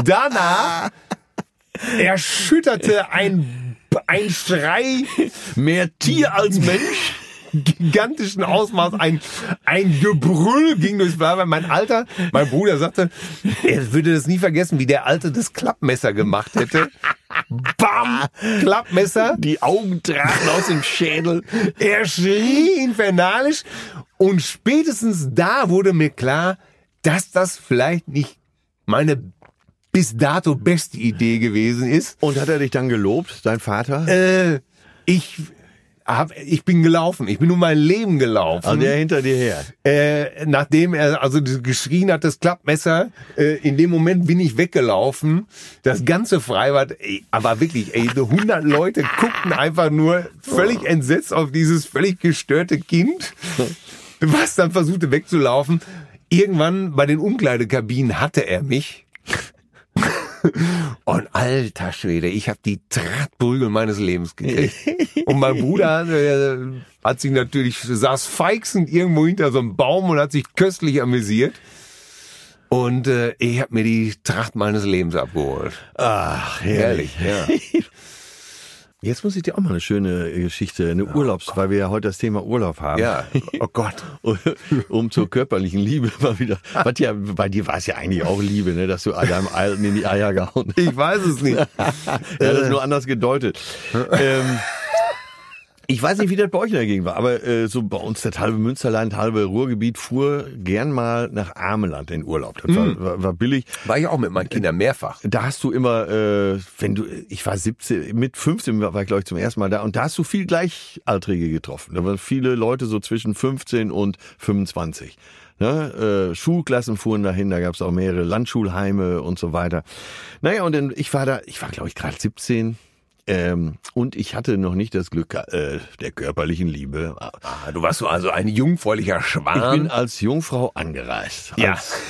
Danach erschütterte ein, ein Schrei Mehr Tier als Mensch. gigantischen Ausmaß, ein, ein Gebrüll ging durchs Blatt. Mein Alter, mein Bruder sagte, er würde das nie vergessen, wie der Alte das Klappmesser gemacht hätte. Bam! Klappmesser. Die Augen traten aus dem Schädel. Er schrie infernalisch und spätestens da wurde mir klar, dass das vielleicht nicht meine bis dato beste Idee gewesen ist. Und hat er dich dann gelobt, dein Vater? Äh, ich hab, ich bin gelaufen. Ich bin um mein Leben gelaufen. also der hinter dir her. Äh, nachdem er also geschrien hat, das Klappmesser, äh, in dem Moment bin ich weggelaufen. Das ganze Freibad, ey, aber wirklich, ey, so 100 Leute guckten einfach nur völlig entsetzt auf dieses völlig gestörte Kind, was dann versuchte wegzulaufen. Irgendwann bei den Umkleidekabinen hatte er mich. [LAUGHS] Und alter Schwede, ich habe die Drahtprügel meines Lebens gekriegt. Und mein Bruder [LAUGHS] äh, hat sich natürlich, saß feixend irgendwo hinter so einem Baum und hat sich köstlich amüsiert. Und äh, ich habe mir die Tracht meines Lebens abgeholt. Ach, Herrlich, ja. [LAUGHS] Jetzt muss ich dir auch mal eine schöne Geschichte, eine Urlaubs, weil wir ja heute das Thema Urlaub haben. Ja, [LAUGHS] oh Gott. [LAUGHS] um zur körperlichen Liebe [LAUGHS] mal wieder. Was ja, bei dir war es ja eigentlich auch Liebe, ne, dass du deinem Alten in die Eier gehauen hast. Ich weiß es nicht. Er hat es nur anders gedeutet. ähm, Ich weiß nicht, wie das bei euch dagegen war, aber äh, so bei uns das halbe Münsterland, halbe Ruhrgebiet fuhr gern mal nach Ameland in Urlaub. Das war, war, war billig. War ich auch mit meinen Kindern mehrfach. Da hast du immer, äh, wenn du, ich war 17, mit 15 war, war ich glaube ich zum ersten Mal da und da hast du viel Gleichaltrige getroffen. Da waren viele Leute so zwischen 15 und 25. Ne? Äh, Schulklassen fuhren dahin, da gab es auch mehrere Landschulheime und so weiter. Naja, und dann, ich war da, ich war glaube ich gerade 17, ähm, und ich hatte noch nicht das Glück äh, der körperlichen Liebe. Ah, du warst so also ein jungfräulicher Schwan. Ich bin als Jungfrau angereist. Ja. Als,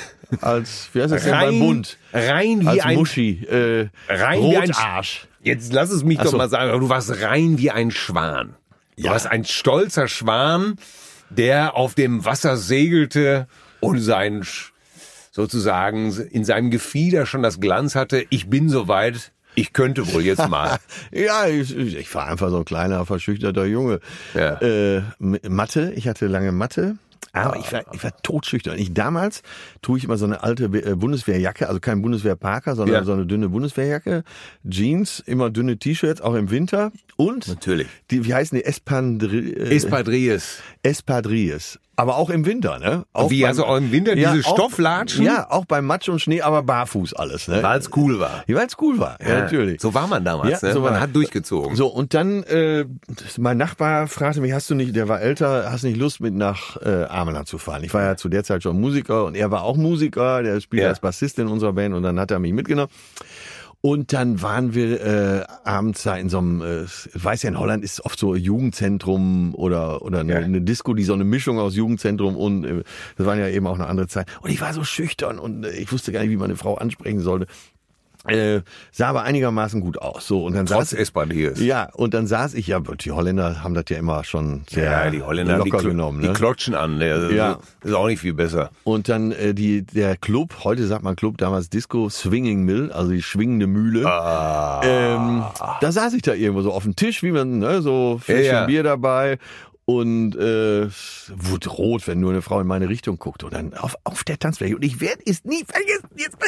als wie heißt das denn Rein- beim Bund? rein wie Als ein- Muschi. Äh, rein wie ein Rotarsch. Jetzt lass es mich Ach doch so. mal sagen, du warst rein wie ein Schwan. Du Ja. warst ein stolzer Schwan, der auf dem Wasser segelte und sein sozusagen in seinem Gefieder schon das Glanz hatte. Ich bin soweit. Ich könnte wohl jetzt [LAUGHS] mal. Ja, ich, ich war einfach so ein kleiner, verschüchterter Junge. Ja. Äh, Mathe, ich hatte lange Mathe. Aber ich war, ich war totschüchtern. Ich damals trug ich immer so eine alte äh, Bundeswehrjacke, also kein Bundeswehrparker, sondern Ja. so eine dünne Bundeswehrjacke, Jeans, immer dünne T-Shirts, auch im Winter und Natürlich. die, wie heißen die Espandri äh, Espadrilles. Espadrilles. Aber auch im Winter, ne? Auch Wie, also auch im Winter diese auch- Stofflatschen? Ja, auch beim Matsch und Schnee, aber barfuß alles, ne? Weil es cool war. Ja, weil es cool war, ja, natürlich. So war man damals. Ja, ne? so man hat durchgezogen. So, und dann, äh, mein Nachbar fragte mich, hast du nicht, der war älter, hast nicht Lust mit nach äh, Ameland zu fahren? Ich war ja zu der Zeit schon Musiker und er war auch Musiker, der spielt Ja. als Bassist in unserer Band und dann hat er mich mitgenommen. Und dann waren wir äh, abends da in so einem, äh, ich weiß ja, in Holland ist oft so Jugendzentrum oder oder eine, Ja. eine Disco, die so eine Mischung aus Jugendzentrum und äh, das waren ja eben auch eine andere Zeit. Und ich war so schüchtern und äh, ich wusste gar nicht, wie man eine Frau ansprechen sollte. Äh, sah aber einigermaßen gut aus. So und dann Trotz saß Espadrilles. ja, und dann saß ich ja, die Holländer haben das ja immer schon sehr Ja, die Holländer, die, locker kl- genommen. die Ne? klotschen an. Ne? Ja. Ist auch nicht viel besser. Und dann äh, die der Club, heute sagt man Club, damals Disco, Swinging Mill, also die schwingende Mühle. Ah. Ähm, da saß ich da irgendwo so auf dem Tisch, wie man, ne, so Fläschchen Ja, ja. Bier dabei und äh, wurde rot, wenn nur eine Frau in meine Richtung guckt. Und dann auf, auf der Tanzfläche. Und ich werde es nie vergessen. Jetzt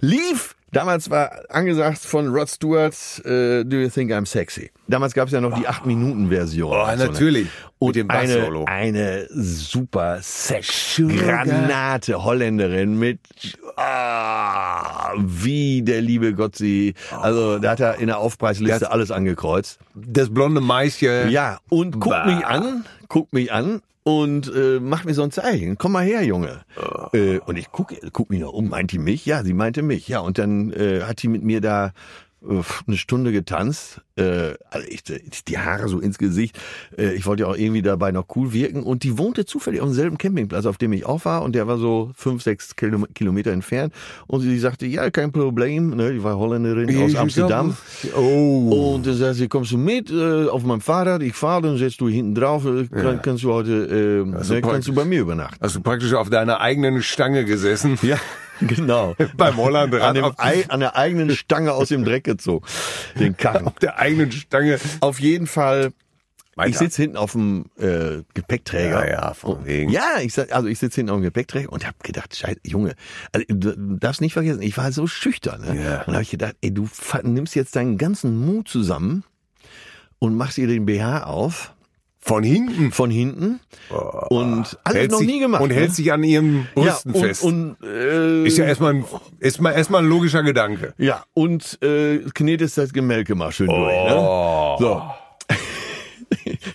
lief. Damals war angesagt von Rod Stewart, äh, Do You Think I'm Sexy? Damals gab es ja noch die 8-Minuten-Version. Oh, Also, ne? natürlich. Und Mit dem eine, eine super Sex-Granate Holländerin mit ah, wie der liebe Gott sie. Also da hat er in der Aufpreisliste Das- alles angekreuzt. Das blonde Maischen. Ja, und guckt Bah. mich an, guckt mich an und äh, macht mir so ein Zeichen. Komm mal her, Junge. Äh, und ich guck, guck mich noch um. Meint die mich? Ja, sie meinte mich. Ja, und dann äh, hat die mit mir da eine Stunde getanzt. Äh, also ich, die Haare so ins Gesicht. Äh, ich wollte ja auch irgendwie dabei noch cool wirken. Und die wohnte zufällig auf demselben Campingplatz, auf dem ich auch war. Und der war so fünf, sechs Kilo- Kilometer entfernt. Und sie sagte, ja, kein Problem. Ne, die war Holländerin aus Amsterdam. Oh. Und dann sagt sie, kommst du mit äh, auf meinem Fahrrad? Ich fahre, dann setzt du hinten drauf. Äh, kann, Kannst du heute, äh, ne, praktisch. kannst du bei mir übernachten. Hast du praktisch auf deiner eigenen Stange gesessen? Ja, [LAUGHS] [LAUGHS] genau. Beim Hollandrad An, dem Ei, an der eigenen Stange aus dem Dreck gezogen. Den Karren. auf der eigenen Stange. Auf jeden Fall, Weiter. ich sitze hinten auf dem äh, Gepäckträger. Ja, ja, von wegen. Ja, ich also ich sitze hinten auf dem Gepäckträger und habe gedacht, scheiße, Junge, also, du darfst nicht vergessen, ich war so schüchtern. Ne? Ja. Und habe ich gedacht, ey, du nimmst jetzt deinen ganzen Mut zusammen und machst ihr den BH auf Von hinten. von hinten und alles Hält noch sich, nie gemacht. Und ne? hält sich an ihren Brüsten ja, und, fest. Und, äh, ist ja erstmal ein, erstmal, erstmal ein logischer Gedanke. ja, und äh, knetest das Gemelke mal schön durch. Ne? Oh. So.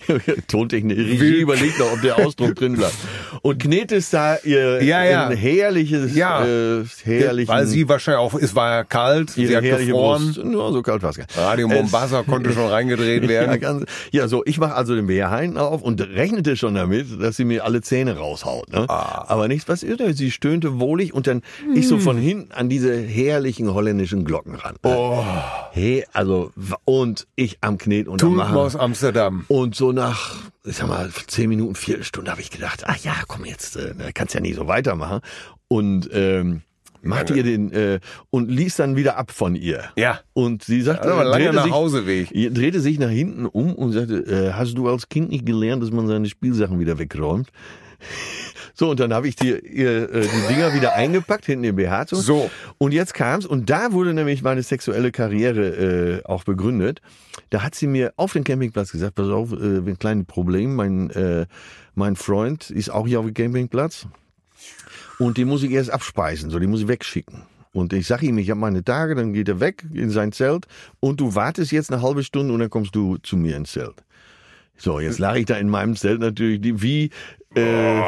[LAUGHS] Tontechnik, Regie überlegt noch, ob der Ausdruck drin bleibt. Und knetest da ihr Ja, ja. ein herrliches, Ja. äh, herrlichen, Weil sie wahrscheinlich auch, es war ja kalt, sie ihre hat herrliche gefroren. Brust. Nur so kalt war es gar nicht. Radio Es- Mombasa konnte schon reingedreht [LAUGHS] Ja, werden. ganz, ja, so, ich mache also den hinten auf und rechnete schon damit, dass sie mir alle Zähne raushaut. Ne? Ah. Aber nichts passierte. Sie stöhnte wohlig und dann ich Hm. so von hinten an diese herrlichen holländischen Glocken ran. Oh, Hey, also, und ich am Knet und am Tulpen Machen. aus Amsterdam. Und so nach, ich sag mal, zehn Minuten, Viertelstunde habe ich gedacht, ach ja, komm jetzt, äh, kannst ja nicht so weitermachen. Und ähm, machte ihr den äh, und ließ dann wieder ab von ihr. Ja. Und sie sagte, langer drehte sich- Nachhauseweg. Ihr drehte sich nach hinten um und sagte, äh, hast du als Kind nicht gelernt, dass man seine Spielsachen wieder wegräumt? So, und dann habe ich die, ihr, äh, die Dinger wieder eingepackt, hinten im BH. So. So. Und jetzt kam's und da wurde nämlich meine sexuelle Karriere äh, auch begründet. Da hat sie mir auf dem Campingplatz gesagt, pass auf, äh, ein kleines Problem, mein, äh, mein Freund ist auch hier auf dem Campingplatz und die muss ich erst abspeisen, so die muss ich wegschicken. Und ich sage ihm, ich habe meine Tage, dann geht er weg in sein Zelt und du wartest jetzt eine halbe Stunde und dann kommst du zu mir ins Zelt. So, jetzt lag ich da in meinem Zelt natürlich die, wie äh,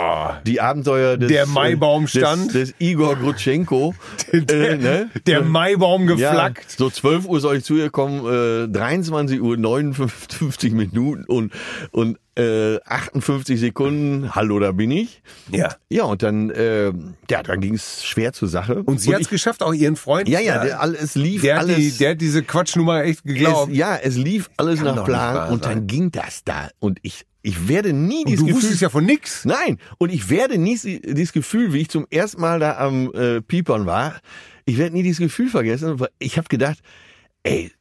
die Abenteuer des, Der Maibaum stand. des, des Igor Grutschenko. [LAUGHS] äh, ne? Der Maibaum geflaggt. Ja, so 12 Uhr soll ich zu ihr kommen, äh, 23 Uhr 59 Minuten und, und äh, 58 Sekunden. Hallo, da bin ich. Ja. Ja, und dann, äh, ja, dann ging es schwer zur Sache. Und sie hat's ich, geschafft, auch ihren Freund. ja, ja, der, es lief der, hat alles. die, der hat diese Quatschnummer echt geglaubt. es, ja, es lief alles Kann nach Plan und dann ging das da. Und ich, ich werde nie Und dieses du Gefühl wusstest ja von nix. Nein, und ich werde nie dieses Gefühl, wie ich zum ersten Mal da am äh, Piepern war, ich werde nie dieses Gefühl vergessen, ich habe gedacht, ey,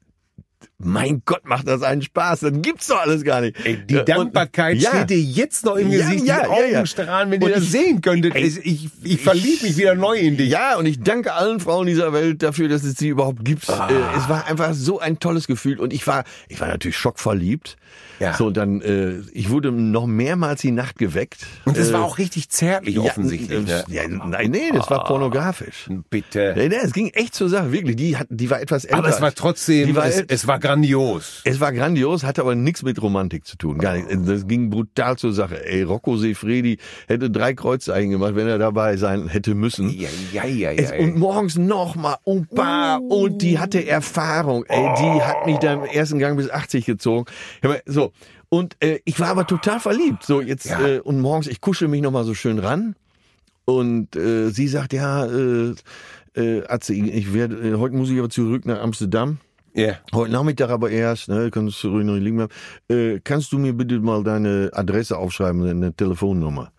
mein Gott, macht das einen Spaß, dann gibt's doch alles gar nicht. Ey, die Äh, und- Dankbarkeit ja, steht dir jetzt noch im Ja, Gesicht, ja, die ja, Augen ja. strahlen, wenn Und ihr das ich- sehen könntet. Ey, ich ich, verlieb mich wieder neu in dich. Ja, und ich danke allen Frauen dieser Welt dafür, dass es sie überhaupt gibt. Ah. Äh, es war einfach so ein tolles Gefühl und ich war, ich war natürlich schockverliebt. Ja. So, und dann, äh, ich wurde noch mehrmals die Nacht geweckt. Und das äh, war auch richtig zärtlich offensichtlich. Ja, Ne? ja, nein, nee, das war pornografisch. Bitte. Nee, nee, es ging echt zur Sache, wirklich. Die, hat, die war etwas älter. Aber es war trotzdem, Die war es, es war grandios. es war grandios, hatte aber nichts mit Romantik zu tun. Gar nicht. Das ging brutal zur Sache. Ey, Rocco Sefredi hätte drei Kreuzzeichen gemacht, wenn er dabei sein hätte müssen. Ja, ja, ja, Es, ja. und morgens nochmal und bah, und die hatte Erfahrung. Ey, die hat mich da im ersten Gang bis 80 gezogen. Mal, So. Und äh, ich war aber total verliebt. So jetzt Ja. äh, und morgens, ich kuschel mich nochmal so schön ran. Und äh, sie sagt, ja, äh, äh, Atze, ich werde, äh, heute muss ich aber zurück nach Amsterdam. Ja. Heute Nachmittag aber erst, ne, kannst du ruhig noch liegen bleiben. Äh, kannst du mir bitte mal deine Adresse aufschreiben, eine Telefonnummer?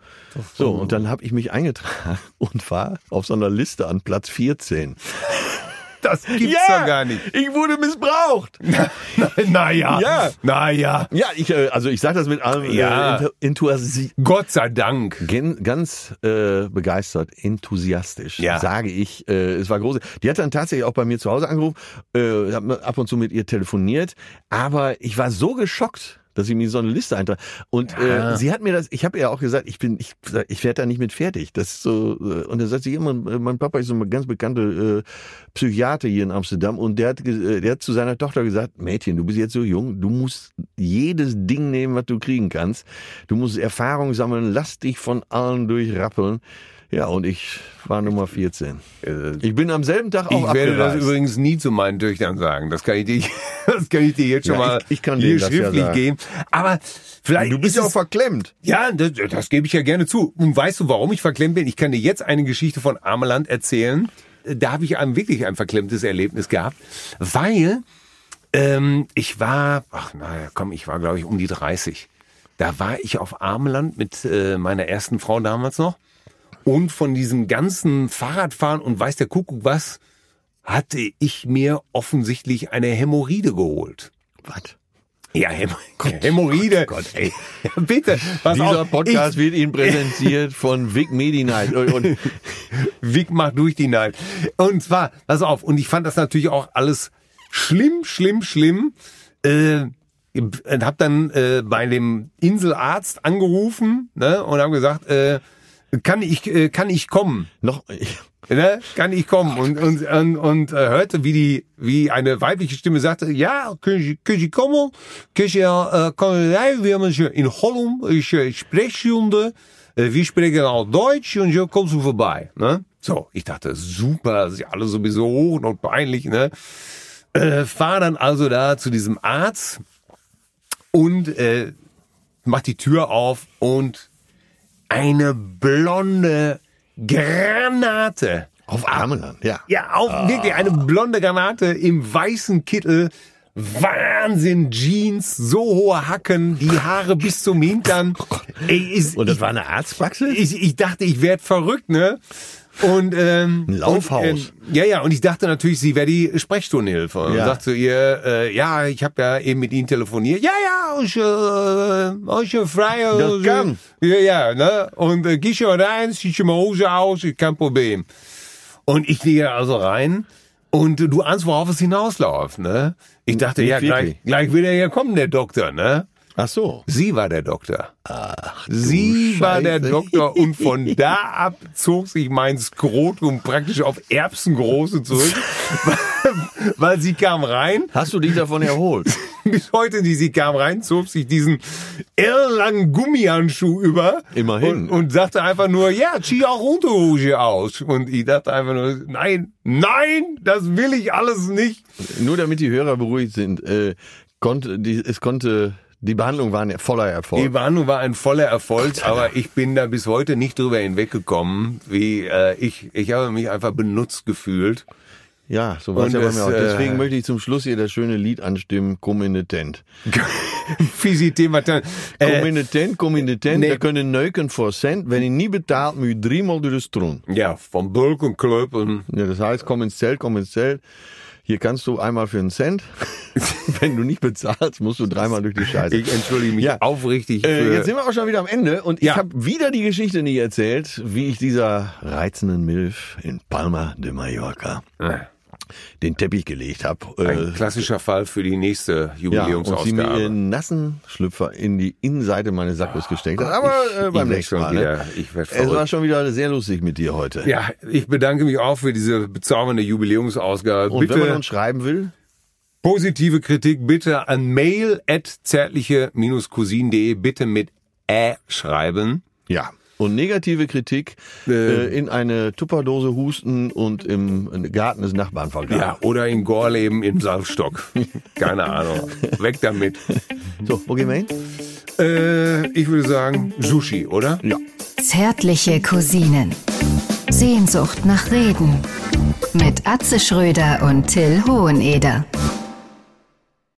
So, und dann habe ich mich eingetragen [LAUGHS] und war auf so einer Liste an Platz 14. Das gibt's doch gar nicht. ich wurde missbraucht. [LAUGHS] naja. Ja. Naja. Ja, ich, äh, also ich sage das mit allem Ja. äh, Intu- Enthusi Gott sei Dank. Gen ganz äh, begeistert, enthusiastisch, Ja. sage ich. Äh, es war groß. Die hat dann tatsächlich auch bei mir zu Hause angerufen, äh, habe ab und zu mit ihr telefoniert, aber ich war so geschockt, dass ich mir so eine Liste eintrage. Und Ja. äh, sie hat mir das, ich habe ihr auch gesagt, ich bin, ich, ich werde da nicht mit fertig. Das ist so, äh, und dann sagt sie immer, mein Papa ist so ein ganz bekannter äh, Psychiater hier in Amsterdam und der hat, äh, der hat zu seiner Tochter gesagt, Mädchen, du bist jetzt so jung, du musst jedes Ding nehmen, was du kriegen kannst. Du musst Erfahrung sammeln, lass dich von allen durchrappeln. Ja, und ich war Nummer 14. Ich bin am selben Tag auch Ich werde das abgereist. übrigens nie zu meinen Töchtern sagen. Das kann ich dir, [LAUGHS] das kann ich dir jetzt schon Ja, mal ich- ich kann hier das ja schriftlich sagen. geben. Aber vielleicht Du bist ist ja auch verklemmt. ja, das, das gebe ich ja gerne zu. Und weißt du, warum ich verklemmt bin? Ich kann dir jetzt eine Geschichte von Ameland erzählen. Da habe ich ein, wirklich ein verklemmtes Erlebnis gehabt, weil ähm, ich war, ach naja, komm, ich war glaube ich um die 30. Da war ich auf Ameland mit äh, meiner ersten Frau damals noch. Und von diesem ganzen Fahrradfahren und weiß der Kuckuck was, hatte ich mir offensichtlich eine Hämorrhoide geholt. Was? Ja, Häm [LAUGHS] Hämorrhoide. Gott, ey. Ja, [LAUGHS] bitte. Pass Dieser auf, Podcast wird Ihnen präsentiert [LAUGHS] von Vic Medi-Night. Und, und Wick macht durch die Night. Und zwar, pass auf, und ich fand das natürlich auch alles schlimm, schlimm, schlimm. Äh, und hab dann äh, bei dem Inselarzt angerufen ne, und haben gesagt, äh, kann ich äh, kann ich kommen? noch, ich, [LAUGHS] Ne? Kann ich kommen? Und und und, und äh, hörte, wie die wie eine weibliche Stimme sagte, ja, können Sie können Sie kommen? Können Sie äh, kommen rein? Wir haben hier in Holland ist äh, Sprechstunde. Äh, wir sprechen auch Deutsch und so kommst du vorbei. Ne? So, ich dachte, super, sie alle sowieso hoch und peinlich. Ne? Äh, fahr dann also da zu diesem Arzt und äh, mach die Tür auf und eine blonde Granate. auf Ameland, ja. Ja, auch wirklich eine blonde Granate im weißen Kittel. Wahnsinn, Jeans, so hohe Hacken, die Haare bis zum Hintern. Ey, ist, Und das ich, war eine Arztpraxis? ich, ich dachte, ich werd verrückt, ne? Und ähm, Ein Laufhaus. Und, ähm, ja, ja, und ich dachte natürlich, sie wäre die Sprechstundenhilfe. Und Ja. sagte zu ihr, äh, ja, ich habe ja eben mit ihnen telefoniert. Ja, ja, ich, äh, ich frei. Das äh, kann. Ja, ja, ne? Und äh, geh schon rein, zieh schon mal Hose aus, kein Problem. Und ich gehe also rein und du ahnst, worauf es hinausläuft, ne? Ich dachte, Nicht ja, gleich, gleich will er ja kommen, der Doktor, ne? Ach so. Sie war der Doktor. Sie war der Scheiße. Doktor und von [LAUGHS] da ab zog sich mein Skrotum praktisch auf Erbsengroße zurück, weil, [LAUGHS] weil sie kam rein, Hast du dich davon erholt? [LAUGHS] bis heute, die sie kam rein, zog sich diesen ellenlangen Gummihandschuh über Immerhin. Und, und sagte einfach nur, ja, zieh auch Unterhose aus. Und ich dachte einfach nur, nein, nein, das will ich alles nicht. Nur damit die Hörer beruhigt sind, äh, konnte, die, es konnte, die Behandlung war ein voller Erfolg. Die Warnung war ein voller Erfolg, aber ich bin da bis heute nicht drüber hinweggekommen, wie äh, ich ich habe mich einfach benutzt gefühlt. Ja, so war es ja bei mir auch. äh, Deswegen möchte ich zum Schluss hier das schöne Lied anstimmen, Kommunitent. Fisitematin. [LAUGHS] Äh, Kommunitent, Kommunitent, nee. wir können neuken voor cent. Wenn ihr nie bezahlt, moet je driemaal door de stroom. ja, vom Bulk und Klöpeln. Ja, das heißt, komm ins Zelt, komm ins Zelt. Hier kannst du einmal für einen Cent. [LAUGHS] Wenn du nicht bezahlst, musst du dreimal durch die Scheiße. Ich entschuldige mich Ja. aufrichtig Äh, jetzt sind wir auch schon wieder am Ende und ich Ja. habe wieder die Geschichte nicht erzählt, wie ich dieser reizenden Milf in Palma de Mallorca Äh, den Teppich gelegt habe. ein klassischer Fall für die nächste ja, und sie mir Jubiläumsausgabe. ihren nassen Schlüpfer in die Innenseite meines Sackos gesteckt hat. Aber ich- äh, beim nächsten Mal. wieder- ne? es war schon wieder sehr lustig mit dir heute. ja, ich bedanke mich auch für diese bezaubernde Jubiläumsausgabe. Und wenn man Bitte uns schreiben will, positive Kritik bitte an mail at zärtliche-cousin.de bitte mit Ä schreiben. ja. Und negative Kritik äh, in eine Tupperdose husten und im Garten des Nachbarn vergraben. Ja, oder im Gorleben im Salzstock. [LAUGHS] Keine Ahnung. Weg damit. So, wo gehen wir hin? Äh, ich würde sagen Sushi, oder? Ja. Zärtliche Cousinen. Sehnsucht nach Reden. Mit Atze Schröder und Till Hoheneder.